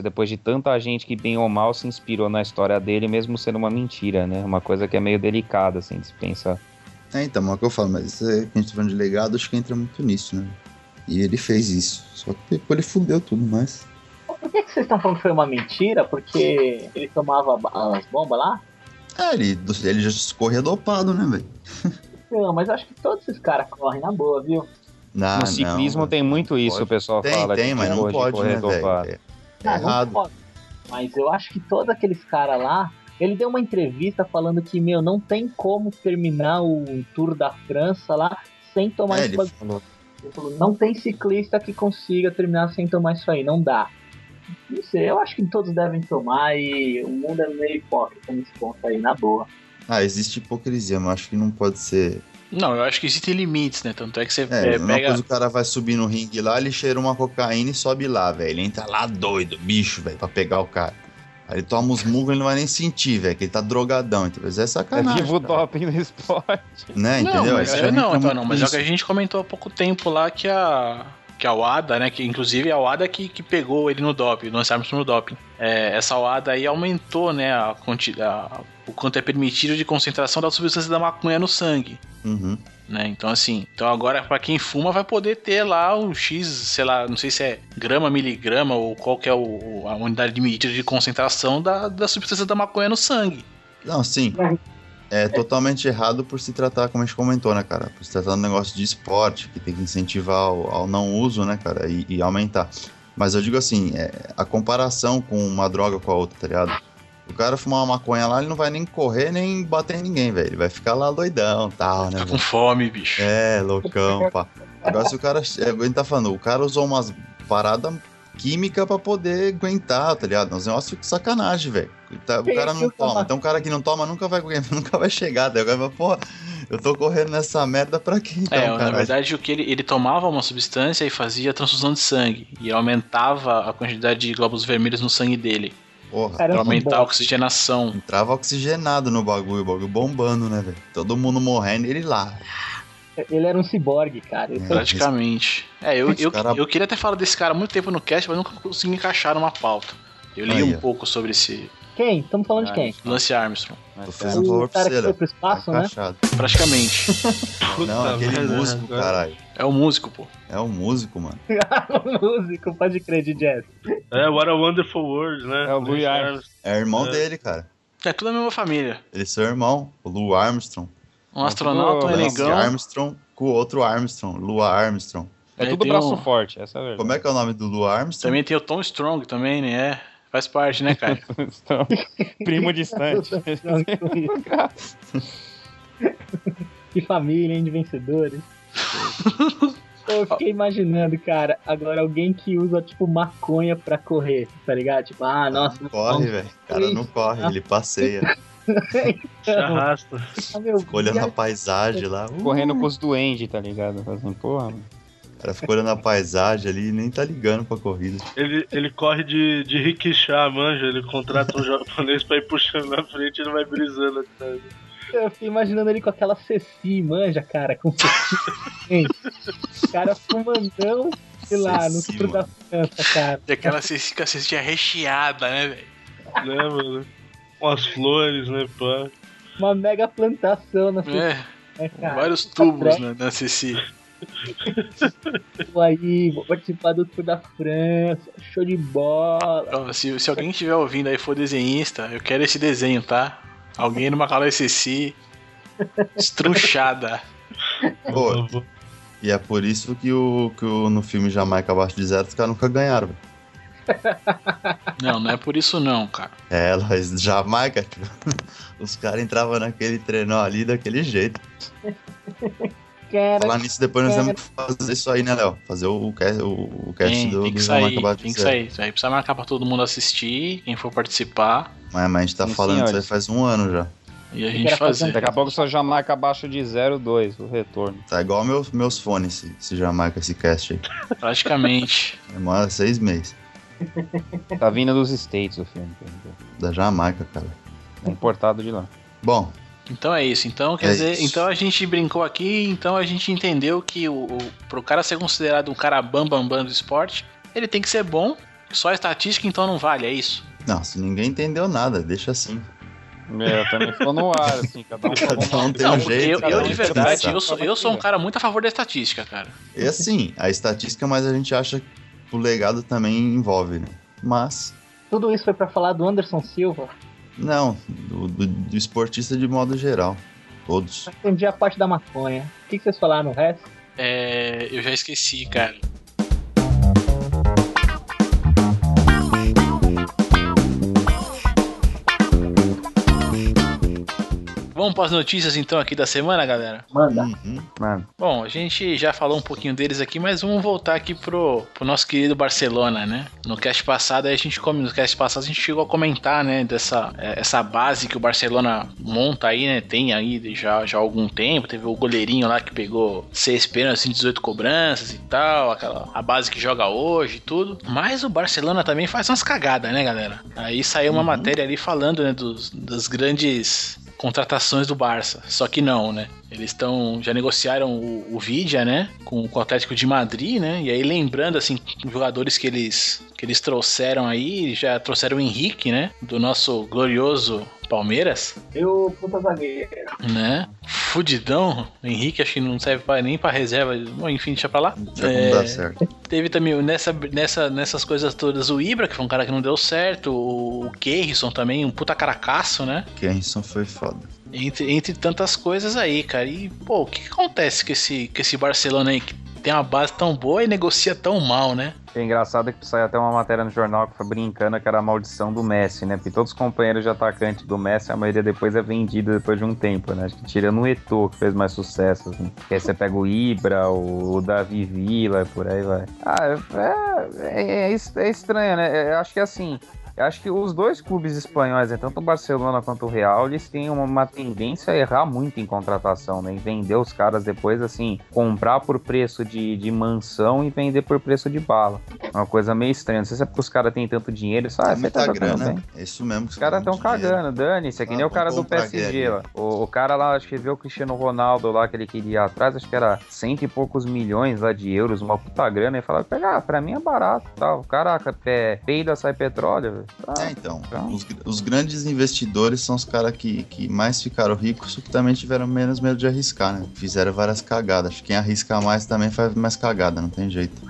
depois de tanta gente que bem ou mal se inspirou na história dele, mesmo sendo uma mentira, né? Uma coisa que é meio delicada, assim, de se pensar. É, então, é o que eu falo, mas isso é, que a gente tá falando de legado, acho que entra muito nisso, né? E ele fez isso. Só que depois ele fudeu tudo mais. Por que, que vocês estão falando que foi uma mentira? Porque ele tomava as bombas lá? É, ele, ele já corria dopado, né, velho? Não, mas acho que todos esses caras correm na boa, viu? Não, no ciclismo não, tem muito isso, Pode. o pessoal Tem, fala. tem, que mas não pode, correr né? É, é errado. pode. Mas eu acho que todos aqueles caras lá. Ele deu uma entrevista falando que, meu, não tem como terminar o Tour da França lá sem tomar É, esse ele falou. Ele falou, não tem ciclista que consiga terminar sem tomar isso aí, não dá. Não sei, eu acho que todos devem tomar e o mundo é meio hipócrita nesse ponto aí, na boa. Ah, existe hipocrisia, mas acho que não pode ser. Não, eu acho que existem limites, né? Tanto é que você É, é, uma pega. coisa o cara vai subir no ringue lá, ele cheira uma cocaína e sobe lá, velho. Ele entra lá doido, bicho, velho, pra pegar o cara. Aí ele toma os murros, ele não vai nem sentir, velho, que ele tá drogadão, entendeu? Mas é É sacanagem. vivo o cara. doping no esporte. Né, Não, entendeu? mas, Aí é, já não, então, não, mas é o que a gente comentou há pouco tempo lá que a. Que a Wada, né? Que inclusive é a Wada que, que pegou ele no doping, nós Armstrong no doping. É, essa Wada aí aumentou, né? A, o quanto é permitido de concentração da substância da maconha no sangue. Uhum. né? Então assim, então agora pra quem fuma vai poder ter lá o X, sei lá, não sei se é grama, miligrama ou qual que é o, a unidade de medida de concentração da, da substância da maconha no sangue. Não, sim. É totalmente errado por se tratar, como a gente comentou, né, cara? Por se tratar de um negócio de esporte, que tem que incentivar ao, ao não uso, né, cara? E, e aumentar. Mas eu digo assim, é, a comparação com uma droga com a outra, tá ligado? O cara fumar uma maconha lá, ele não vai nem correr, nem bater em ninguém, velho. Ele vai ficar lá doidão tal, né? Tá com fome, bicho. É, loucão, pá. Agora se o cara. É, a gente tá falando, o cara usou umas paradas químicas pra poder aguentar, tá ligado? Uns negócios de sacanagem, velho. Tá- O cara é não toma. Então o cara que não toma nunca vai, nunca vai chegar. Daí o cara vai, pô, eu tô correndo nessa merda pra quê? Então, é, na cara? verdade, o que ele, ele tomava uma substância e fazia transfusão de sangue. E aumentava a quantidade de glóbulos vermelhos no sangue dele. Porra, Cara, Pra eu aumentar a oxigenação. entrava oxigenado no bagulho, o bagulho bombando, né, velho? Todo mundo morrendo ele lá. Ele era um ciborgue, cara. É. Praticamente. É, eu, eu, cara- eu queria ter falado desse cara há muito tempo no cast, mas nunca consegui encaixar numa pauta. Eu li Aí, um ó. pouco sobre esse Quem? Estamos falando de Ah, quem? Lance Armstrong. Tô Mas, fazendo um O cara que foi né? pro espaço, né? Encaixado. Praticamente. Não, aquele merda, músico, caralho. é o músico, pô. É um músico, mano. o músico, pode crer de jazz. É, What a Wonderful World, né? É o Louis Armstrong. É irmão É. dele, cara. É tudo a mesma família. Ele é seu irmão, o Lou Armstrong. Um astronauta, um negão. Armstrong com o outro Armstrong, Lua Armstrong. é Aí tudo braço um- forte, essa é a verdade. Como é que é o nome do Lua Armstrong? Também tem o Tom Strong também, né? É, faz parte, né, cara? Então, primo distante. que família, hein, de vencedores. Eu fiquei imaginando, cara, agora alguém que usa, tipo, maconha pra correr, tá ligado? Tipo, ah, nossa, Não corre, velho. O cara não corre, ele passeia. Se arrasta. ah, meu, Fica olhando a paisagem lá. Uh, Correndo com os duendes, tá ligado? Fazendo, porra, mano. O cara fica olhando a paisagem ali e nem tá ligando pra corrida. Ele, ele corre de, de rickshaw, manja. Ele contrata um japonês pra ir puxando na frente e ele vai brisando atrás. Eu fiquei imaginando ele com aquela ceci, manja, cara, com ceci. cara fumandão, sei lá, no Ceci, sul da França, cara. E aquela cestinha, cestinha recheada, né, velho? Né, mano? Com as flores, né, pá. Uma mega plantação na ceci, É, né, cara. vários tubos né, na Ceci. Tô aí, vou participar do Tour da França, show de bola. Se, se alguém estiver ouvindo aí for desenhista, eu quero esse desenho, tá? Alguém numa calça Ceci estruchada. Pô, e é por isso que, o, que o, no filme Jamaica Abaixo de Zero os caras nunca ganharam, velho. Não, não é por isso não, cara. É, Lois, Jamaica, os caras entravam naquele trenó ali daquele jeito. Cara, Falar nisso, depois nós temos que fazer isso aí, né, Léo? Fazer o, o, cast- o, o cast Tem, do, tem que do sair, Jamaica tem que sair. Isso aí precisa marcar pra todo mundo assistir, quem for participar, Mas, mas a gente tá Sim, falando isso aí senhores. faz um ano já. e a gente fazer. Daqui a pouco só Jamaica abaixo de 0,2 o retorno. Tá igual meus, meus fones, esse, esse Jamaica, esse cast aí. Praticamente. Demora seis meses. Tá vindo dos States o filme. Da Jamaica, cara. É importado de lá. Bom, Então é isso. Então, quer É dizer, isso. então a gente brincou aqui, então a gente entendeu que o, o, pro cara ser considerado um cara bambambam bam, bam do esporte, ele tem que ser bom, só a estatística então não vale, é isso. não, se ninguém entendeu nada, deixa assim. É, também ficou no ar, assim, cada um Cada um tem Não, um jeito, eu, cada eu um de tem verdade, eu sou, eu sou um cara muito a favor da estatística, cara. E assim, a estatística, mas a gente acha que o legado também envolve, né? Mas, tudo isso foi pra falar do Anderson Silva. não, do, do, do esportista de modo geral. Todos. Entendi a parte da maconha. O que, que vocês falaram no resto? É, eu já esqueci, cara. Vamos para as notícias então aqui da semana, galera? Manda. Uhum. Mano, Bom, a gente já falou um pouquinho deles aqui, mas vamos voltar aqui pro, pro nosso querido Barcelona, né? No cast passado, aí a gente come, no cast passado a gente chegou a comentar, né, dessa é, essa base que o Barcelona monta aí, né? Tem aí já, já há algum tempo, teve o goleirinho lá que pegou seis pênaltis em 18 cobranças e tal, aquela a base que joga hoje e tudo. Mas o Barcelona também faz umas cagadas, né, galera? Aí saiu uma matéria ali falando, né, dos, das grandes contratações do Barça. Só que não, né? Eles estão já negociaram o, o Vidia, né, com, com o Atlético de Madrid, né? E aí lembrando assim, jogadores que eles que eles trouxeram aí, já trouxeram o Henrique, né, do nosso glorioso Palmeiras, Eu, puta zagueiro. né? Fudidão, Henrique acho que não serve pra, nem pra reserva, Bom, enfim, deixa pra lá. É, não dá certo. Teve também nessa, nessa, nessas coisas todas o Ibra, que foi um cara que não deu certo, o, o Keirson também, um puta caracaço, né? Kenson foi foda. Entre, entre tantas coisas aí, cara. E, pô, o que, que acontece com esse, com esse Barcelona aí que tem uma base tão boa e negocia tão mal, né? é engraçado que saiu até uma matéria no jornal que foi brincando que era a maldição do Messi, né? Porque todos os companheiros de atacante do Messi, a maioria depois é vendida depois de um tempo, né? Acho que tirando o Eto'o, que fez mais sucesso, assim. Que aí você pega o Ibra, o, o Davi Villa, por aí vai. Ah, é, é, é é estranho, né? Eu acho que assim, eu acho que os dois clubes espanhóis, né, tanto o Barcelona quanto o Real, eles têm uma, tendência a errar muito em contratação, né? Em vender os caras depois, assim, comprar por preço de, de mansão e vender por preço de bala. Uma coisa meio estranha. Não sei se é porque os caras têm tanto dinheiro. Isso, ah, é você muita tá grana. bem. É isso mesmo. Os caras estão cagando, dane-se. É que Ah, nem o cara do PSG lá. O, o cara lá, acho que viu o Cristiano Ronaldo lá, que ele queria ir atrás, acho que era cento e poucos milhões lá de euros, uma puta grana, e falava, ah, pra mim é barato tal. Caraca, é, peida sai petróleo. Velho. Ah, É, então. Então. Os, os grandes investidores são os caras que, que mais ficaram ricos, que também tiveram menos medo de arriscar, né? Fizeram várias cagadas. Quem arrisca mais também faz mais cagada, não tem jeito.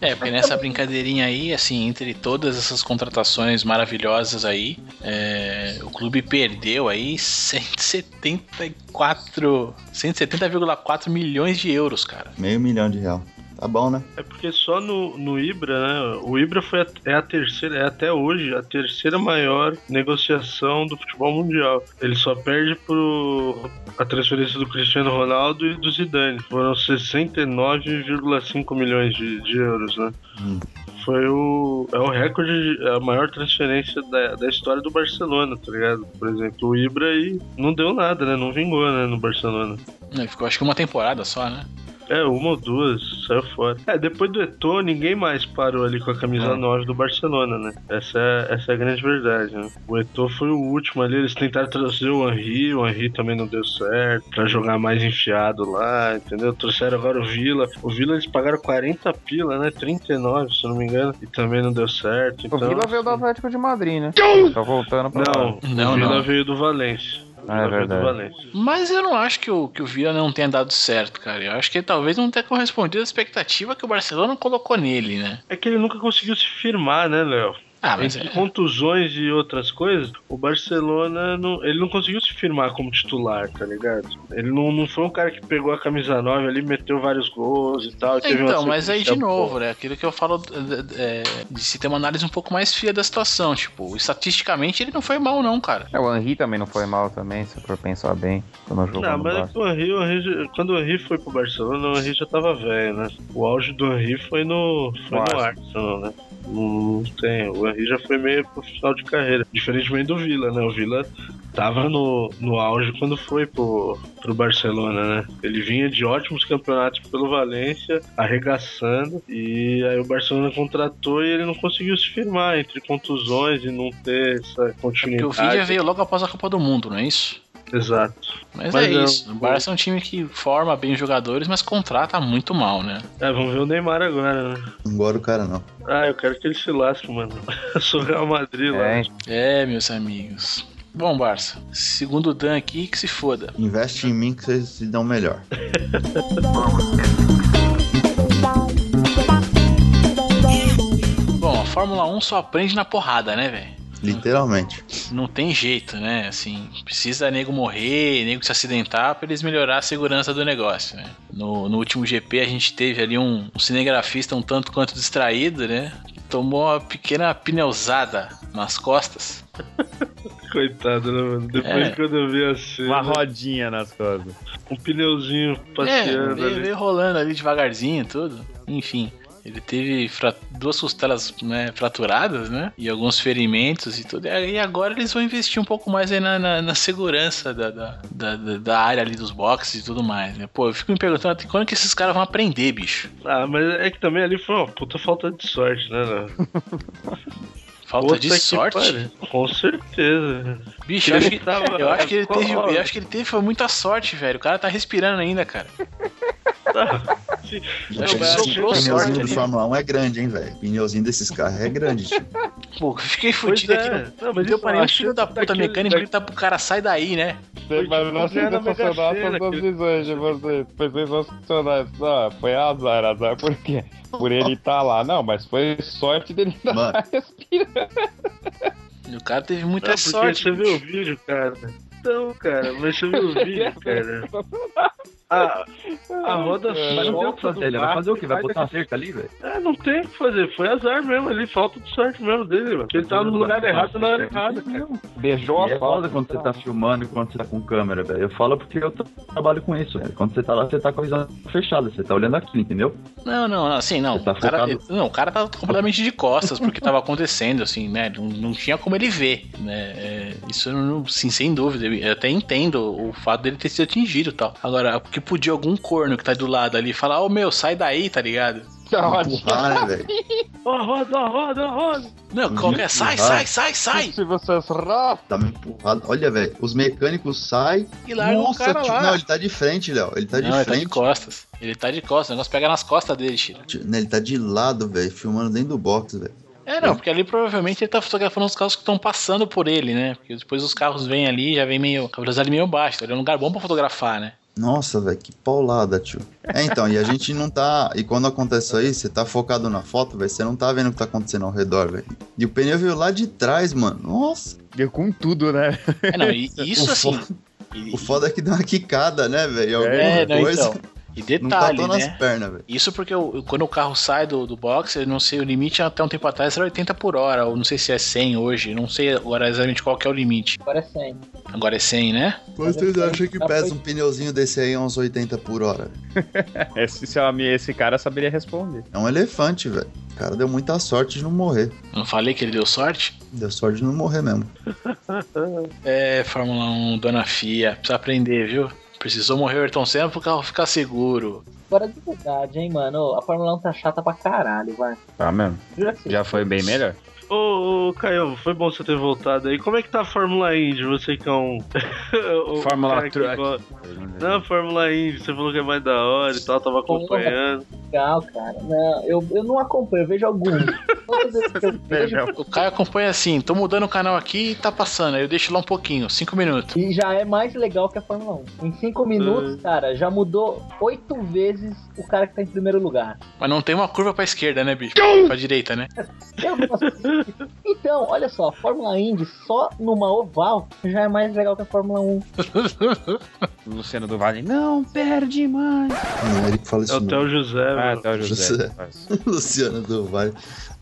É, porque nessa brincadeirinha aí, assim, entre todas essas contratações maravilhosas aí, é, o clube perdeu aí 174, 170,4 milhões de euros, cara. Meio milhão de real. Tá bom, né? É porque só no, no Ibra, né? O Ibra foi a, é a terceira, é até hoje a terceira maior negociação do futebol mundial. Ele só perde pro a transferência do Cristiano Ronaldo e do Zidane. Foram 69,5 milhões de, de euros, né? Hum. Foi o. É o recorde, de- é a maior transferência da, da história do Barcelona, tá ligado? Por exemplo, o Ibra aí não deu nada, né? Não vingou, né? No Barcelona. É, Ficou acho que uma temporada só, né? É, uma ou duas, saiu fora. É, depois do Eto'o, ninguém mais parou ali com a camisa É. 9 do Barcelona, né? Essa é, essa é a grande verdade, né? O Eto'o foi o último ali, eles tentaram trazer o Henry, o Henry também não deu certo, pra jogar mais enfiado lá, entendeu? Trouxeram agora o Vila. O Vila eles pagaram 40 pila, né? 39, se eu não me engano, e também não deu certo. o Então, Vila veio do Atlético de Madrid, né? Tá voltando pra Não, lá. Não, o Vila não. veio do Valência. É Vila verdade. Mas eu não acho que o, que o Villa não tenha dado certo, cara. Eu acho que ele talvez não tenha correspondido à expectativa que o Barcelona colocou nele, né? É que ele nunca conseguiu se firmar, né, Léo? Ah, mas entre é- contusões e outras coisas, o Barcelona não, ele não conseguiu se firmar como titular, tá ligado? Ele não, não foi um cara que pegou a camisa 9 ali, meteu vários gols e tal. e teve uma Então, mas aí de novo, né? Aquilo que eu falo é, de se ter uma análise um pouco mais fria da situação. Tipo, estatisticamente ele não foi mal, não, cara. É, o Henry também não foi mal também, se for pensar bem, quando jogou Não, mas é o Henry, o Henry quando o Henry foi pro Barcelona, o Henry já tava velho, né? O auge do Henry foi no, foi no No Arsenal, né? Não, não tem. O Henry já foi meio pro final de carreira. Diferentemente do Vila, né? O Vila tava no, no auge quando foi pro, pro Barcelona, né? Ele vinha de ótimos campeonatos pelo Valência, arregaçando, e aí o Barcelona contratou e ele não conseguiu se firmar entre contusões e não ter essa Porque continuidade. o Vidia veio logo após a Copa do Mundo, não é isso? Exato. Mas, Mas é é, isso. O Barça é um time que forma bem os jogadores, mas contrata muito mal, né? É, vamos ver o Neymar agora, né? Gosto do cara, não. Ah, eu quero que ele se lasque, mano. Eu sou Real Madrid lá. É, É, meus amigos. Bom, Barça, segundo o Dan aqui, que se foda. Investe em mim que vocês se dão melhor. Bom, a Fórmula 1 só aprende na porrada, né, velho? Literalmente. Não tem jeito, né? Assim, precisa nego morrer, nego se acidentar pra eles melhorar a segurança do negócio, né? No, no último GP a gente teve ali um, um cinegrafista um tanto quanto distraído, né? Tomou uma pequena pneusada nas costas. Coitado, né, mano? Depois É. quando eu vi assim, uma rodinha nas costas. um pneuzinho É, passeando veio, ali. veio rolando ali devagarzinho e tudo. Enfim, ele teve duas costelas né, fraturadas, né? E alguns ferimentos e tudo. E agora eles vão investir um pouco mais aí na, na- na segurança da, da, da, da- área ali dos boxes e tudo mais, né? Pô, eu fico me perguntando até quando que esses caras vão aprender, bicho? Ah, mas é que também ali foi uma puta falta de sorte, né? né? Falta de Puta que sorte? Com certeza. Bicho, eu acho, que, Tava- eu acho que ele teve. Eu acho que ele teve foi muita sorte, velho. O cara tá respirando ainda, cara. Eu acho que mas sobrou o sorte pneuzinho do ali. Fórmula 1 é grande, hein, velho? O pneuzinho desses carros é grande, tio. Pô, eu fiquei fudido é. aqui. Não, Não mas deu pra nenhum a filho da puta daquele- mecânico gritar pro cara, sai daí, né? Vai não tipo, Sena, essas aquele- visões de vocês. Foi sensacional. Ah, foi azar, azar por quê? Por ele estar lá. Não, mas foi sorte dele estar Mano. respirando. E o cara teve muita Não, porque sorte. você viu o vídeo, cara. Então, cara, mas você viu o vídeo, cara. A, a roda Mas não tem o que fazer, ele vai fazer o quê? Vai botar uma cerca ali, velho? É, não tem o que fazer. Foi azar mesmo ali, falta de sorte mesmo dele, mano. Ele tava no lugar errado na hora errada, cara. Beijou a é foda quando você tá filmando e quando você tá com câmera, velho. Eu falo porque eu tra- trabalho com isso, velho. Quando você tá lá, você tá com a visão fechada, você tá olhando aquilo, entendeu? Não, não, não, assim, não. Tá o cara, não, o cara tava completamente de costas porque tava acontecendo, assim, né? Não, não tinha como ele ver, né? É, isso, eu não, sim, sem dúvida. Eu até entendo o fato dele ter sido atingido e tal. Agora, que podia algum corno que tá do lado ali falar, ô meu, sai daí, tá ligado? Empurrar, né? Ó, roda, ó, roda, roda. Não, qualquer. Sai, sai, sai, sai! Se vocês Tá me empurrado. Olha, velho, os mecânicos saem. E larga o Nossa, cara tio, lá. não, ele tá de frente, Léo. Ele tá de não, ele tá de frente. costas. Ele tá de costas, o negócio pega nas costas dele, Chira. Tio, né, Ele tá de lado, velho, filmando dentro do box, velho. É, não, porque ali provavelmente ele tá fotografando os carros que estão passando por ele, né? Porque depois os carros vêm ali já vem meio. A velocidade meio baixa, então ele é um lugar bom pra fotografar, né? Nossa, velho, que paulada, tio. É, então, e a gente não tá. E quando acontece isso aí, você tá focado na foto, velho, você não tá vendo o que tá acontecendo ao redor, velho. E o pneu veio lá de trás, mano. Nossa. deu com tudo, né? É, não, e isso O assim. fo- e- O foda é que deu uma quicada, né, velho? Alguma É, não, coisa. então. E Não detalhe, nas né? pernas, velho. Isso porque o- quando o carro sai do, do box, eu não sei, o limite até um tempo atrás era 80 por hora, ou não sei se é 100 hoje, não sei agora exatamente qual que é o limite. Agora é 100. Agora é 100, né? Vocês acham que pesa foi- um pneuzinho desse aí uns 80 por hora? Esse, esse, esse cara saberia responder. É um elefante, velho. O cara deu muita sorte de não morrer. Não falei que ele deu sorte? Deu sorte de não morrer mesmo. É, Fórmula 1, Dona Fia, precisa aprender, viu? Precisou morrer o Ayrton Senna pro carro ficar seguro. Agora de verdade, hein, mano. A Fórmula 1 tá chata pra caralho, vai. Tá mesmo? Que Já foi bem melhor. Ô, ô, Caio, foi bom você ter voltado aí. Como é que tá a Fórmula Indy? Você que é um. Fórmula Truck. Não, Fórmula Indy, você falou que é mais da hora e tal, tava acompanhando. legal, cara. Não, eu, eu não acompanho, eu vejo alguns. O Caio acompanha assim, tô mudando o canal aqui e tá passando. Aí eu deixo lá um pouquinho, cinco minutos. E já é mais legal que a Fórmula 1. Em 5 minutos, cara, já mudou oito vezes o cara que tá em primeiro lugar. Mas não tem uma curva pra esquerda, né, bicho? Pra direita, né? Então, olha só, a Fórmula Indy só numa oval já é mais legal que a Fórmula 1. Luciano do Vale, não perde mais. Não, ele fala É isso o Theo não. José, Ah, mano. até o José. José. Luciano do Vale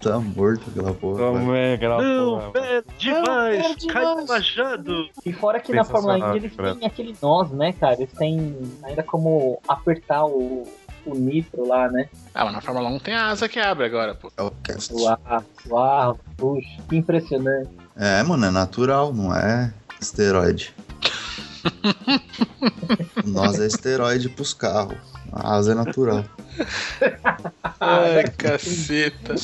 tá morto aquela porra. Como é aquela Não, porra? perde demais! perde Cai demais. do machado! E fora que na Fórmula Sensacional, Indy eles Fred. têm aquele nós, né, cara? Eles têm ainda como apertar o, o nitro lá, né? Ah, mas na Fórmula 1 tem a asa que abre agora, pô. É o cast. Uau, uau, puxa, que impressionante. É, mano, é natural, não é esteroide. Nós é esteroide pros carros. A asa é natural. Ai, caceta.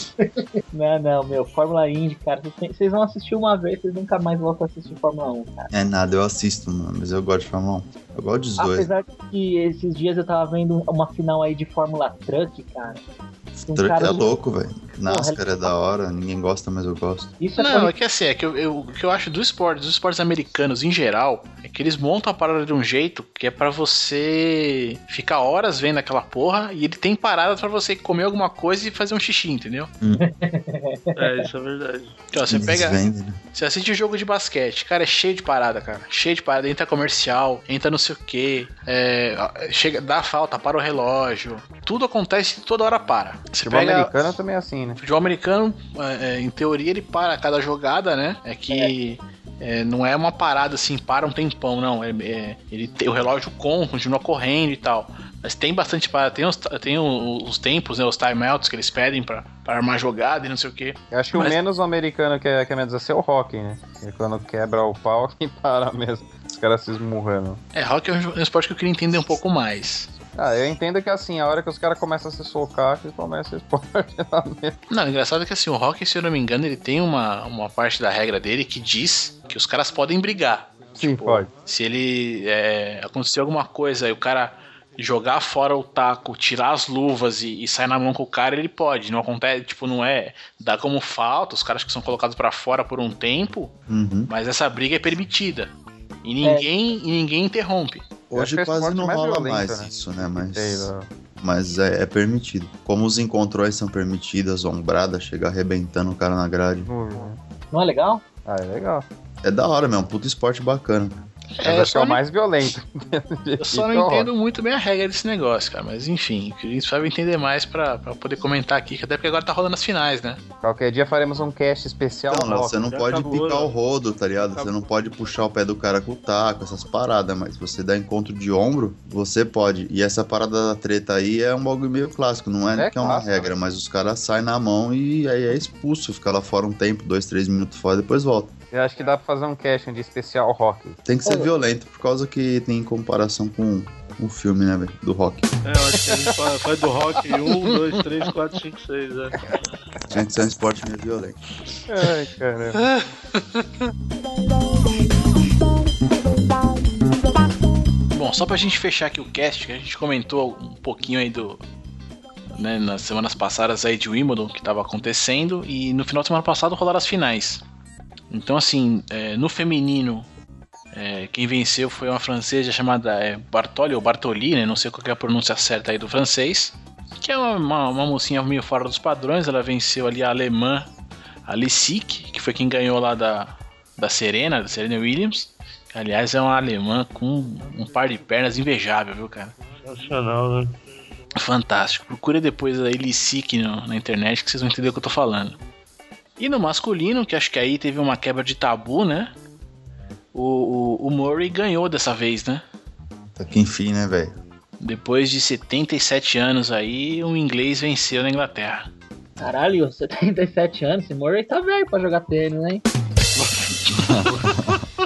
Não, não, meu, Fórmula Indy, cara, vocês, vão assistir uma vez, vocês nunca mais voltam a assistir Fórmula 1, cara. É nada, eu assisto, mano, mas eu gosto de Fórmula 1. Eu gosto dos dois. Apesar de que esses dias eu tava vendo uma final aí de Fórmula Truck, cara. Um Truck cara é louco, velho. NASCAR é da hora, ninguém gosta, mas eu gosto. Isso é Não, é que assim, é que eu, eu- o que eu acho do esporte, dos esportes americanos em geral, é que eles montam a parada de um jeito que é pra você ficar horas vendo aquela porra e ele tem parada pra você comer alguma coisa e fazer um xixi, entendeu? É, isso é verdade. Então, você Eles pega. vendem, né? Você assiste jogo de basquete, cara, é cheio de parada, cara. Cheio de parada, entra comercial, entra não sei o que, chega, dá falta, para o relógio. Tudo acontece toda hora para. Você Futebol pega. americano também é assim, né? Futebol americano, é, é, em teoria, ele para a cada jogada, né? É que é, não é uma parada assim, para um tempão, não. É, é- ele tem- o relógio com, continua correndo e tal. Mas tem bastante parada. Tem os, tem os tempos, né? Os timeouts que eles pedem pra, pra armar jogada e não sei o que. Eu acho que Mas- o menos americano que é, que é menos assim é o rock, né? Quando quebra o pau e para mesmo. Os caras se esmurrando. É, rock é um esporte que eu queria entender um pouco mais. Ah, eu entendo que assim, a hora que os caras começam a se socar, que começa o esporte lá mesmo. Não, o engraçado é que assim, o rock, se eu não me engano, ele tem uma, uma parte da regra dele que diz que os caras podem brigar. Sim, Tipo, pode. Se ele é, acontecer alguma coisa e o cara jogar fora o taco, tirar as luvas e, e sair na mão com o cara, ele pode. Não acontece, tipo, não é. Dá como falta, os caras que são colocados pra fora por um tempo, Uhum. mas essa briga é permitida. E ninguém, e ninguém interrompe. Hoje é quase não mais rola violento, mais né? isso, né? Mas, mas é, é permitido. Como os encontrões são permitidos, ombrada, chegar arrebentando o cara na grade. Não é legal? Ah, é legal. É da hora mesmo, um puto esporte bacana. É, acho que só é o não- mais violento. Eu só não entendo muito bem a regra desse negócio, cara. Mas enfim, a gente vai entender mais pra, pra poder comentar aqui, que até porque agora tá rolando as finais, né? Qualquer dia faremos um cast especial Então, Léo, rock. você não já pode acabou, picar né? o rodo, tá ligado? Você não pode puxar o pé do cara com o taco, essas paradas, mas você dá encontro de ombro, você pode. E essa parada da treta aí é um bagulho meio clássico, não é, É que é uma clássico, regra, mas os caras saem na mão e aí é expulso, fica lá fora um tempo, dois, três minutos fora, depois volta. Eu acho que dá pra fazer um cast de especial rock. Tem que ser Ô. violento, por causa que tem comparação com o filme, né, velho? Do rock. É, eu acho que a gente faz, faz do rock 1, 2, 3, 4, 5, 6, é. Tinha que ser um esporte meio violento. Ai, caramba. Bom, só pra gente fechar aqui o cast, que a gente comentou um pouquinho aí do. Né, nas semanas passadas aí de Wimbledon que tava acontecendo e no final de semana passado rolaram as finais. Então, assim, é, no feminino, é, quem venceu foi uma francesa chamada é, Bartoli ou Bartoli, né? Não sei qual é a pronúncia certa aí do francês. Que é uma, uma, uma mocinha meio fora dos padrões. Ela venceu ali a alemã, a Lissik, que foi quem ganhou lá da, da Serena, da Serena Williams. Aliás, é uma alemã com um par de pernas invejável, viu, cara? Sensacional, né? Fantástico. Procure depois aí Lissik no- na internet que vocês vão entender o que eu tô falando. E no masculino, que acho que aí teve uma quebra de tabu, né? O, o, o Murray ganhou dessa vez, né? Tá que enfim, né, velho? Depois de 77 anos aí, um inglês venceu na Inglaterra. Caralho, 77 anos, esse Murray tá velho pra jogar tênis, hein?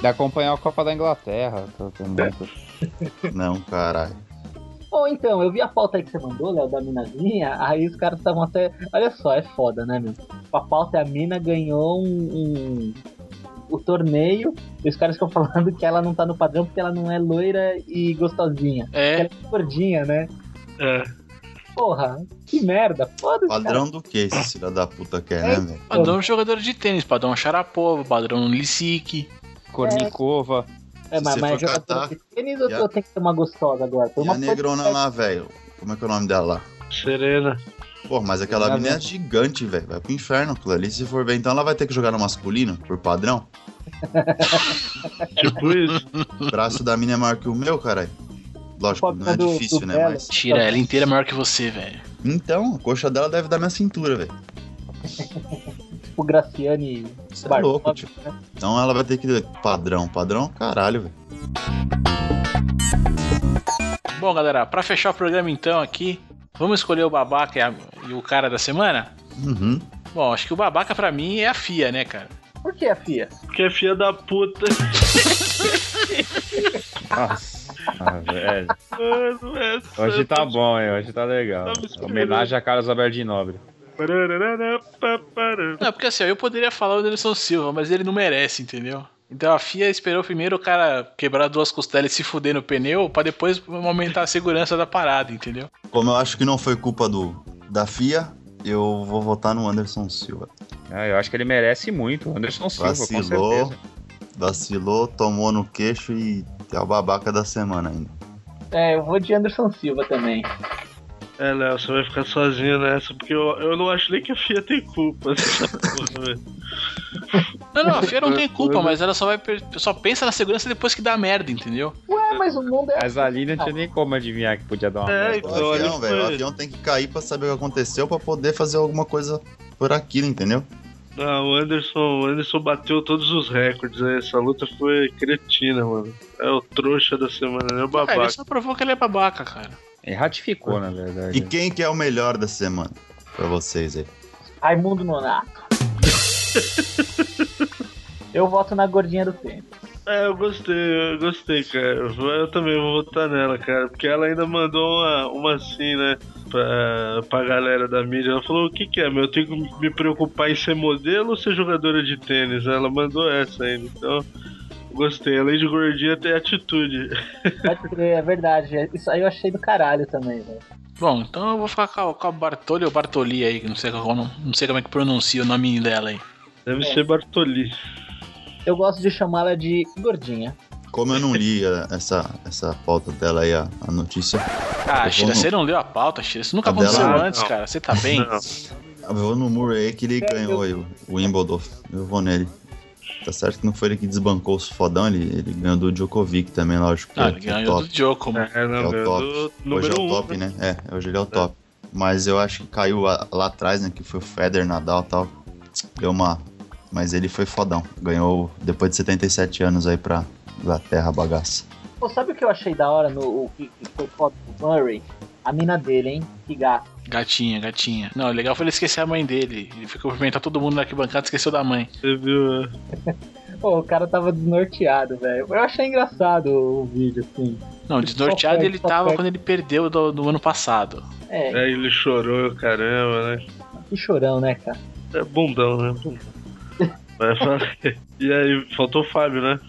De acompanhar a Copa da Inglaterra. Tô, tô muito... Não, caralho. Ou então, eu vi a pauta aí que você mandou, Léo, da minazinha, aí os caras estavam até. Olha só, é foda, né, meu? A pauta é a mina ganhou um. um- o torneio, e os caras ficam falando que ela não tá no padrão porque ela não é loira e gostosinha. É, Ela é gordinha, né? É. Porra, que merda. Foda-se. cara. Padrão do que esse filho da puta quer, né, velho? Padrão jogador de tênis, padrão Sharapova, padrão Lisick. Cornicova. É, Se mas, mas for jogador catar, de tênis ou a- tenho que ser uma gostosa agora? Foi E uma a negrona lá, velho? Como é que é o nome dela lá? Serena. Pô, mas aquela Tá mina é gigante, velho. Vai pro inferno aquilo ali. Se for ver, então ela vai ter que jogar no masculino, por padrão. Tipo isso. O braço da mina é maior que o meu, caralho. Lógico, não é do- difícil, do né? Belo. Mas. Tira, ela inteira é maior que você, velho. Então, a coxa dela deve dar minha cintura, velho. Tipo Graciane Você é louco, tio. né? Então ela vai ter que. Padrão, padrão, caralho, velho. Bom, galera, pra fechar o programa então aqui, vamos escolher o babaca e, a- e o cara da semana? Uhum. Bom, acho que o babaca pra mim é a FIA, né, cara? Por que a FIA? Porque é filha da puta. Nossa, ah, velho. Mano, essa- Hoje tá bom, hein? Hoje tá legal. Homenagem a Carlos Alberto de Nobre. Não, porque assim, ó, eu poderia falar o Anderson Silva, mas ele não merece, entendeu? Então a FIA esperou primeiro o cara quebrar duas costelas e se fuder no pneu pra depois aumentar a segurança da parada, entendeu? Como eu acho que não foi culpa do da FIA, eu vou votar no Anderson Silva. Ah, eu acho que ele merece muito. Anderson Silva, com Vacilou, certeza. vacilou, tomou no queixo e é o babaca da semana ainda. É, eu vou de Anderson Silva também. É, Léo, você vai ficar sozinho nessa, porque eu, eu não acho nem que a FIA tem culpa nessa porra, velho. Não, não, a FIA não tem culpa, mas ela só vai só pensa na segurança depois que dá merda, entendeu? Ué, mas o mundo é. Mas ali não tinha nem como adivinhar que podia dar uma É, merda. O Então, avião, ele velho, o avião tem que cair pra saber o que aconteceu pra poder fazer alguma coisa por aquilo, entendeu? Não, o Anderson, o Anderson bateu todos os recordes aí. Essa luta foi cretina, mano. É o trouxa da semana, né? O Ah, ele babaca. só provou que ele é babaca, cara. Ele ratificou, na verdade. E quem que é o melhor da semana pra vocês aí? Raimundo Nonato. eu voto na gordinha do tempo. É, eu gostei, eu gostei, cara. Eu também vou votar nela, cara. Porque ela ainda mandou uma, uma assim, né? Pra, pra galera da mídia. Ela falou: o que, que é, meu? Eu tenho que me preocupar em ser modelo ou ser jogadora de tênis? Ela mandou essa ainda. Então, gostei. Além de gordinha, tem atitude. Pode crer, é verdade. Isso aí eu achei do caralho também, velho. Bom, então eu vou ficar com a, com a Bartoli ou Bartoli aí, que não sei, qual- não sei como é que pronuncia o nome dela aí. Deve É. ser Bartoli. Eu gosto de chamá-la de gordinha. Como eu não li a- essa, essa pauta dela aí, a, a notícia, Ah, Eu Shira, no- você não leu a pauta, Shira? Isso nunca A dela- aconteceu Ah, antes, não. cara. Você tá bem? Não. eu vou no Murray aí que ele ganhou aí o, o Wimbledon. Eu vou nele. Tá certo que não foi ele que desbancou os fodão, ele, ele ganhou do Djokovic também, lógico. Ah, é- ele é ganhou top. do Djoko, mano. É, não, É o top. do Hoje é o um, top, né? É, hoje ele é o top. Mas eu acho que caiu a- lá atrás, né? Que foi o Federer, Nadal e tal. Deu uma. Mas ele foi fodão. Ganhou depois de 77 anos aí pra Inglaterra, bagaça. Pô, sabe o que eu achei da hora no o que, que foi foto do Murray? A mina dele, hein? Que gato. Gatinha, gatinha. Não, o legal foi ele esquecer a mãe dele. Ele ficou cumprimentar todo mundo na arquibancada e esqueceu da mãe. Você viu? é. Pô, o cara tava desnorteado, velho. Eu achei engraçado o vídeo, assim. Não, desnorteado perde, ele tava perde. quando ele perdeu do, do ano passado. É, É, ele chorou, caramba, né? que chorão, né, cara? É bundão, né? E aí, faltou o Fábio, né?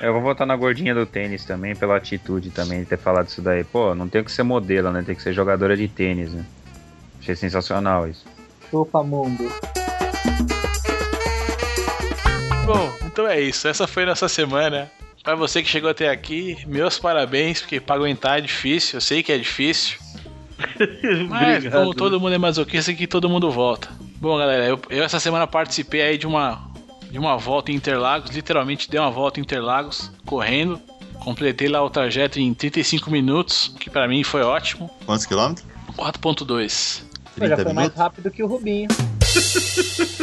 Eu vou votar na gordinha do tênis também, pela atitude também de ter falado isso daí. Pô, não tem que ser modelo, né? Tem que ser jogadora de tênis, né? Achei sensacional isso. Chupa mundo. Bom, então é isso. Essa foi nossa semana. Pra você que chegou até aqui, meus parabéns, porque pra aguentar é difícil. Eu sei que é difícil. Mas Obrigado. como todo mundo é masoquista, aqui todo mundo volta. Bom, galera, eu, eu essa semana participei aí de uma de uma volta em Interlagos, literalmente dei uma volta em Interlagos, correndo. Completei lá o trajeto em 35 minutos, que pra mim foi ótimo. Quantos quilômetros? 4.2. Pô, já 30 foi mais minutos? rápido que o Rubinho.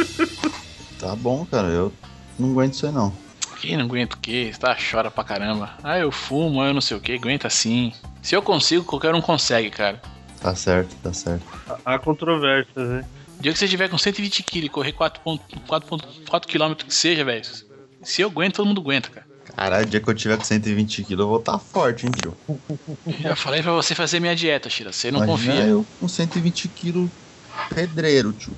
Tá bom, cara. Eu não aguento isso aí não. Quem não aguenta o quê? Tá, chora pra caramba. Ah, eu fumo, ah, eu não sei o que, aguenta sim. Se eu consigo, qualquer um consegue, cara. Tá certo, tá certo. Há controvérsias, né? O dia que você tiver com 120 kg e correr 4.4 km que seja, velho. Se eu aguento, todo mundo aguenta, cara. Caralho, o dia que eu tiver com 120 quilos, eu vou estar forte, hein, tio? Já falei pra você fazer minha dieta, Shira. Você não Imagina confia. eu com 120 quilos pedreiro, tio.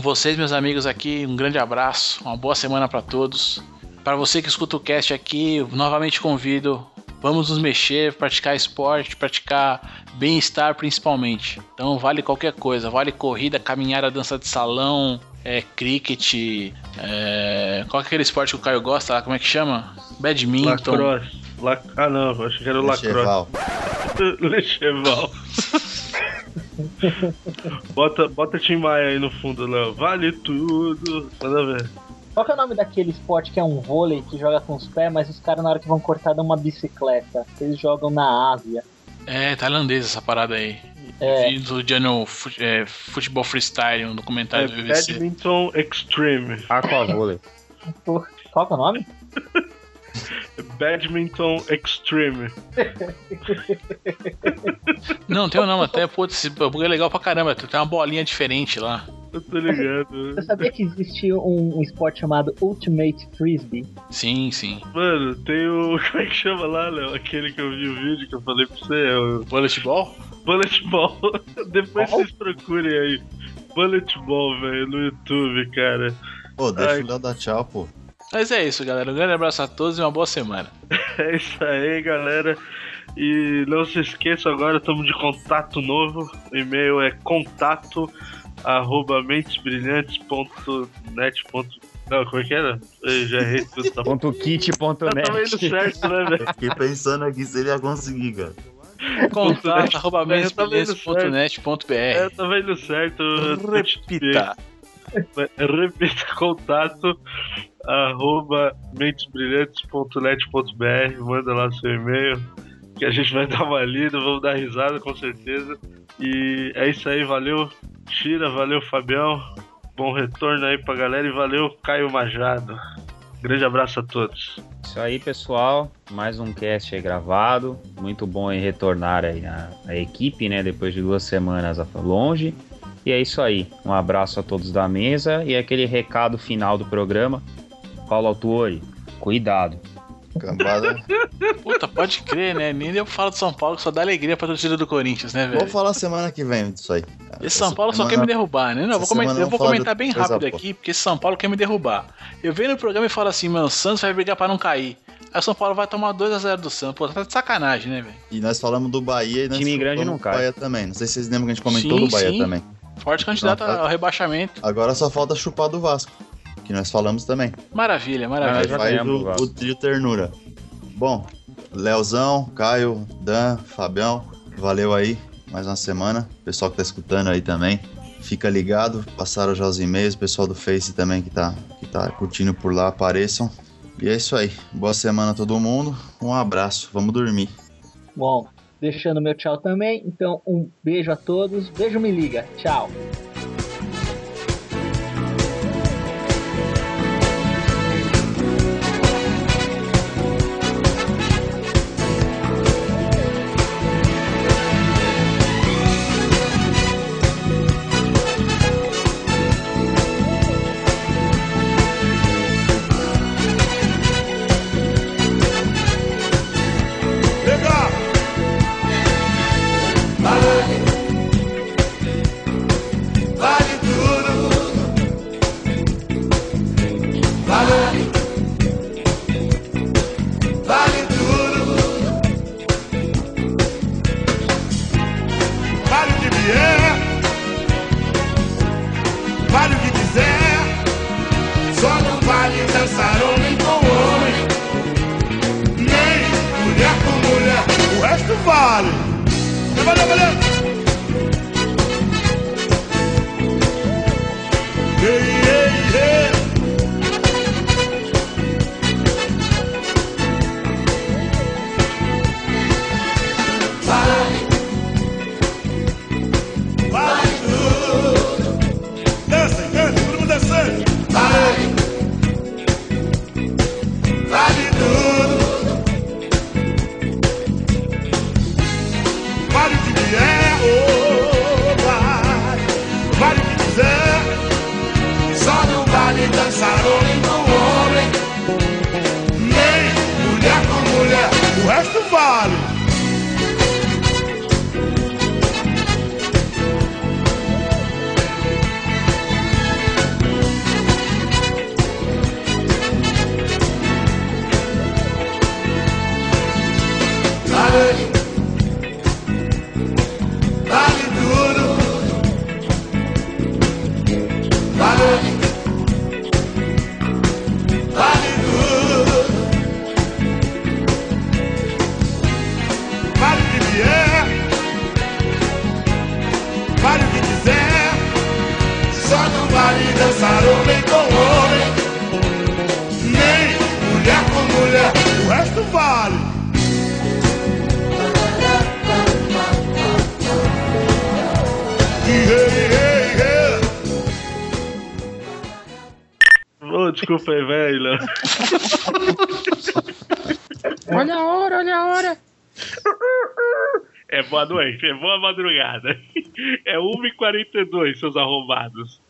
Vocês, meus amigos aqui, um grande abraço, uma boa semana pra todos. Pra você que escuta o cast aqui, novamente convido Vamos nos mexer, praticar esporte, praticar bem-estar principalmente. Então vale qualquer coisa, vale corrida, caminhada, dança de salão, é, cricket, é, qual é aquele esporte que o Caio gosta lá, como é que chama? Badminton. Lacrosse. La... Ah, não, acho que era o lacrosse. Lecheval. bota, bota Tim Maia aí no fundo, Léo. Vale tudo. Manda ver. Qual que é o nome daquele esporte que é um vôlei que joga com os pés, mas os caras na hora que vão cortar dão uma bicicleta? Eles jogam na Ásia. É, tailandês essa parada aí. É. Vi do Jano é, Futebol Freestyle, um É documentário do BBC. Badminton Extreme. Aquavôlei. Pô, Qual que é o nome? Badminton Extreme. Não, tem um nome até, pô, esse bagulho é legal pra caramba, tem uma bolinha diferente lá. Eu tô ligado. Você sabia que existe um, um esporte chamado Ultimate Frisbee? Sim, sim. Mano, tem o. Como é que chama lá, Léo? Aquele que eu vi o vídeo que eu falei pra você, é o Bullet Ball? Bullet Ball. Depois Qual? vocês procurem aí. Bullet Ball, velho, no YouTube, cara. Pô, deixa Ai. o Léo dar tchau, pô. Mas é isso, galera. Um grande abraço a todos e uma boa semana. É isso aí, galera. E não se esqueça, agora estamos de contato novo. O e-mail é contato arroba mentesbrilhantes.net. Não, como é que era? Eu já errei tudo. Tá. Ponto kit, ponto Tá tava indo certo, né, velho? Eu fiquei pensando aqui se ele ia conseguir, cara. Contato arroba Eu tava indo mensbrilhantes.net.br. É, certo. eu- Repita. Repita contato arroba mentesbrilhantes.net.br manda lá seu e-mail que a gente vai dar uma lida, vamos dar risada com certeza. E é isso aí, valeu Tira, valeu Fabião, bom retorno aí pra galera e valeu Caio Majado. Grande abraço a todos. Isso aí, pessoal. Mais um cast aí gravado. Muito bom aí retornar aí a, a equipe, né? Depois de duas semanas longe. E é isso aí. Um abraço a todos da mesa e aquele recado final do programa. Paulo Autuori, cuidado. Cambada. Puta, pode crer, né? Nem eu falo de São Paulo que só dá alegria pra torcida do Corinthians, né, Vou velho? falar semana que vem disso aí. cara. Esse São Essa Paulo só quer semana- me derrubar, né? Não, eu vou, comentar, semana eu vou comentar bem rápido aqui, porque esse São Paulo quer me derrubar. Eu venho no programa e falo assim, meu, o Santos vai brigar pra não cair. Aí o São Paulo vai tomar 2x0 do Santos. Pô, tá de sacanagem, né, velho? E nós falamos do Bahia e nós Time grande não cai. Bahia também. Não sei se vocês lembram que a gente comentou Sim, do Bahia sim. também. Forte candidato Não, tá- ao rebaixamento. Agora só falta chupar do Vasco. Que nós falamos também. Maravilha, maravilha. já Faz ganhamos, o, o trio ternura. Bom, Leozão, Caio, Dan, Fabião, valeu aí. Mais uma semana. Pessoal que tá escutando aí também. Fica ligado, passaram já os e-mails, pessoal do Face também que tá, que tá curtindo por lá, apareçam. E é isso aí. Boa semana a todo mundo. Um abraço. Vamos dormir. Bom, deixando meu tchau também. Então, um beijo a todos. Beijo, me liga. Tchau. Desculpa aí, velho. Olha a hora, olha a hora. É boa noite, é boa madrugada. É 1h42, seus arrombados.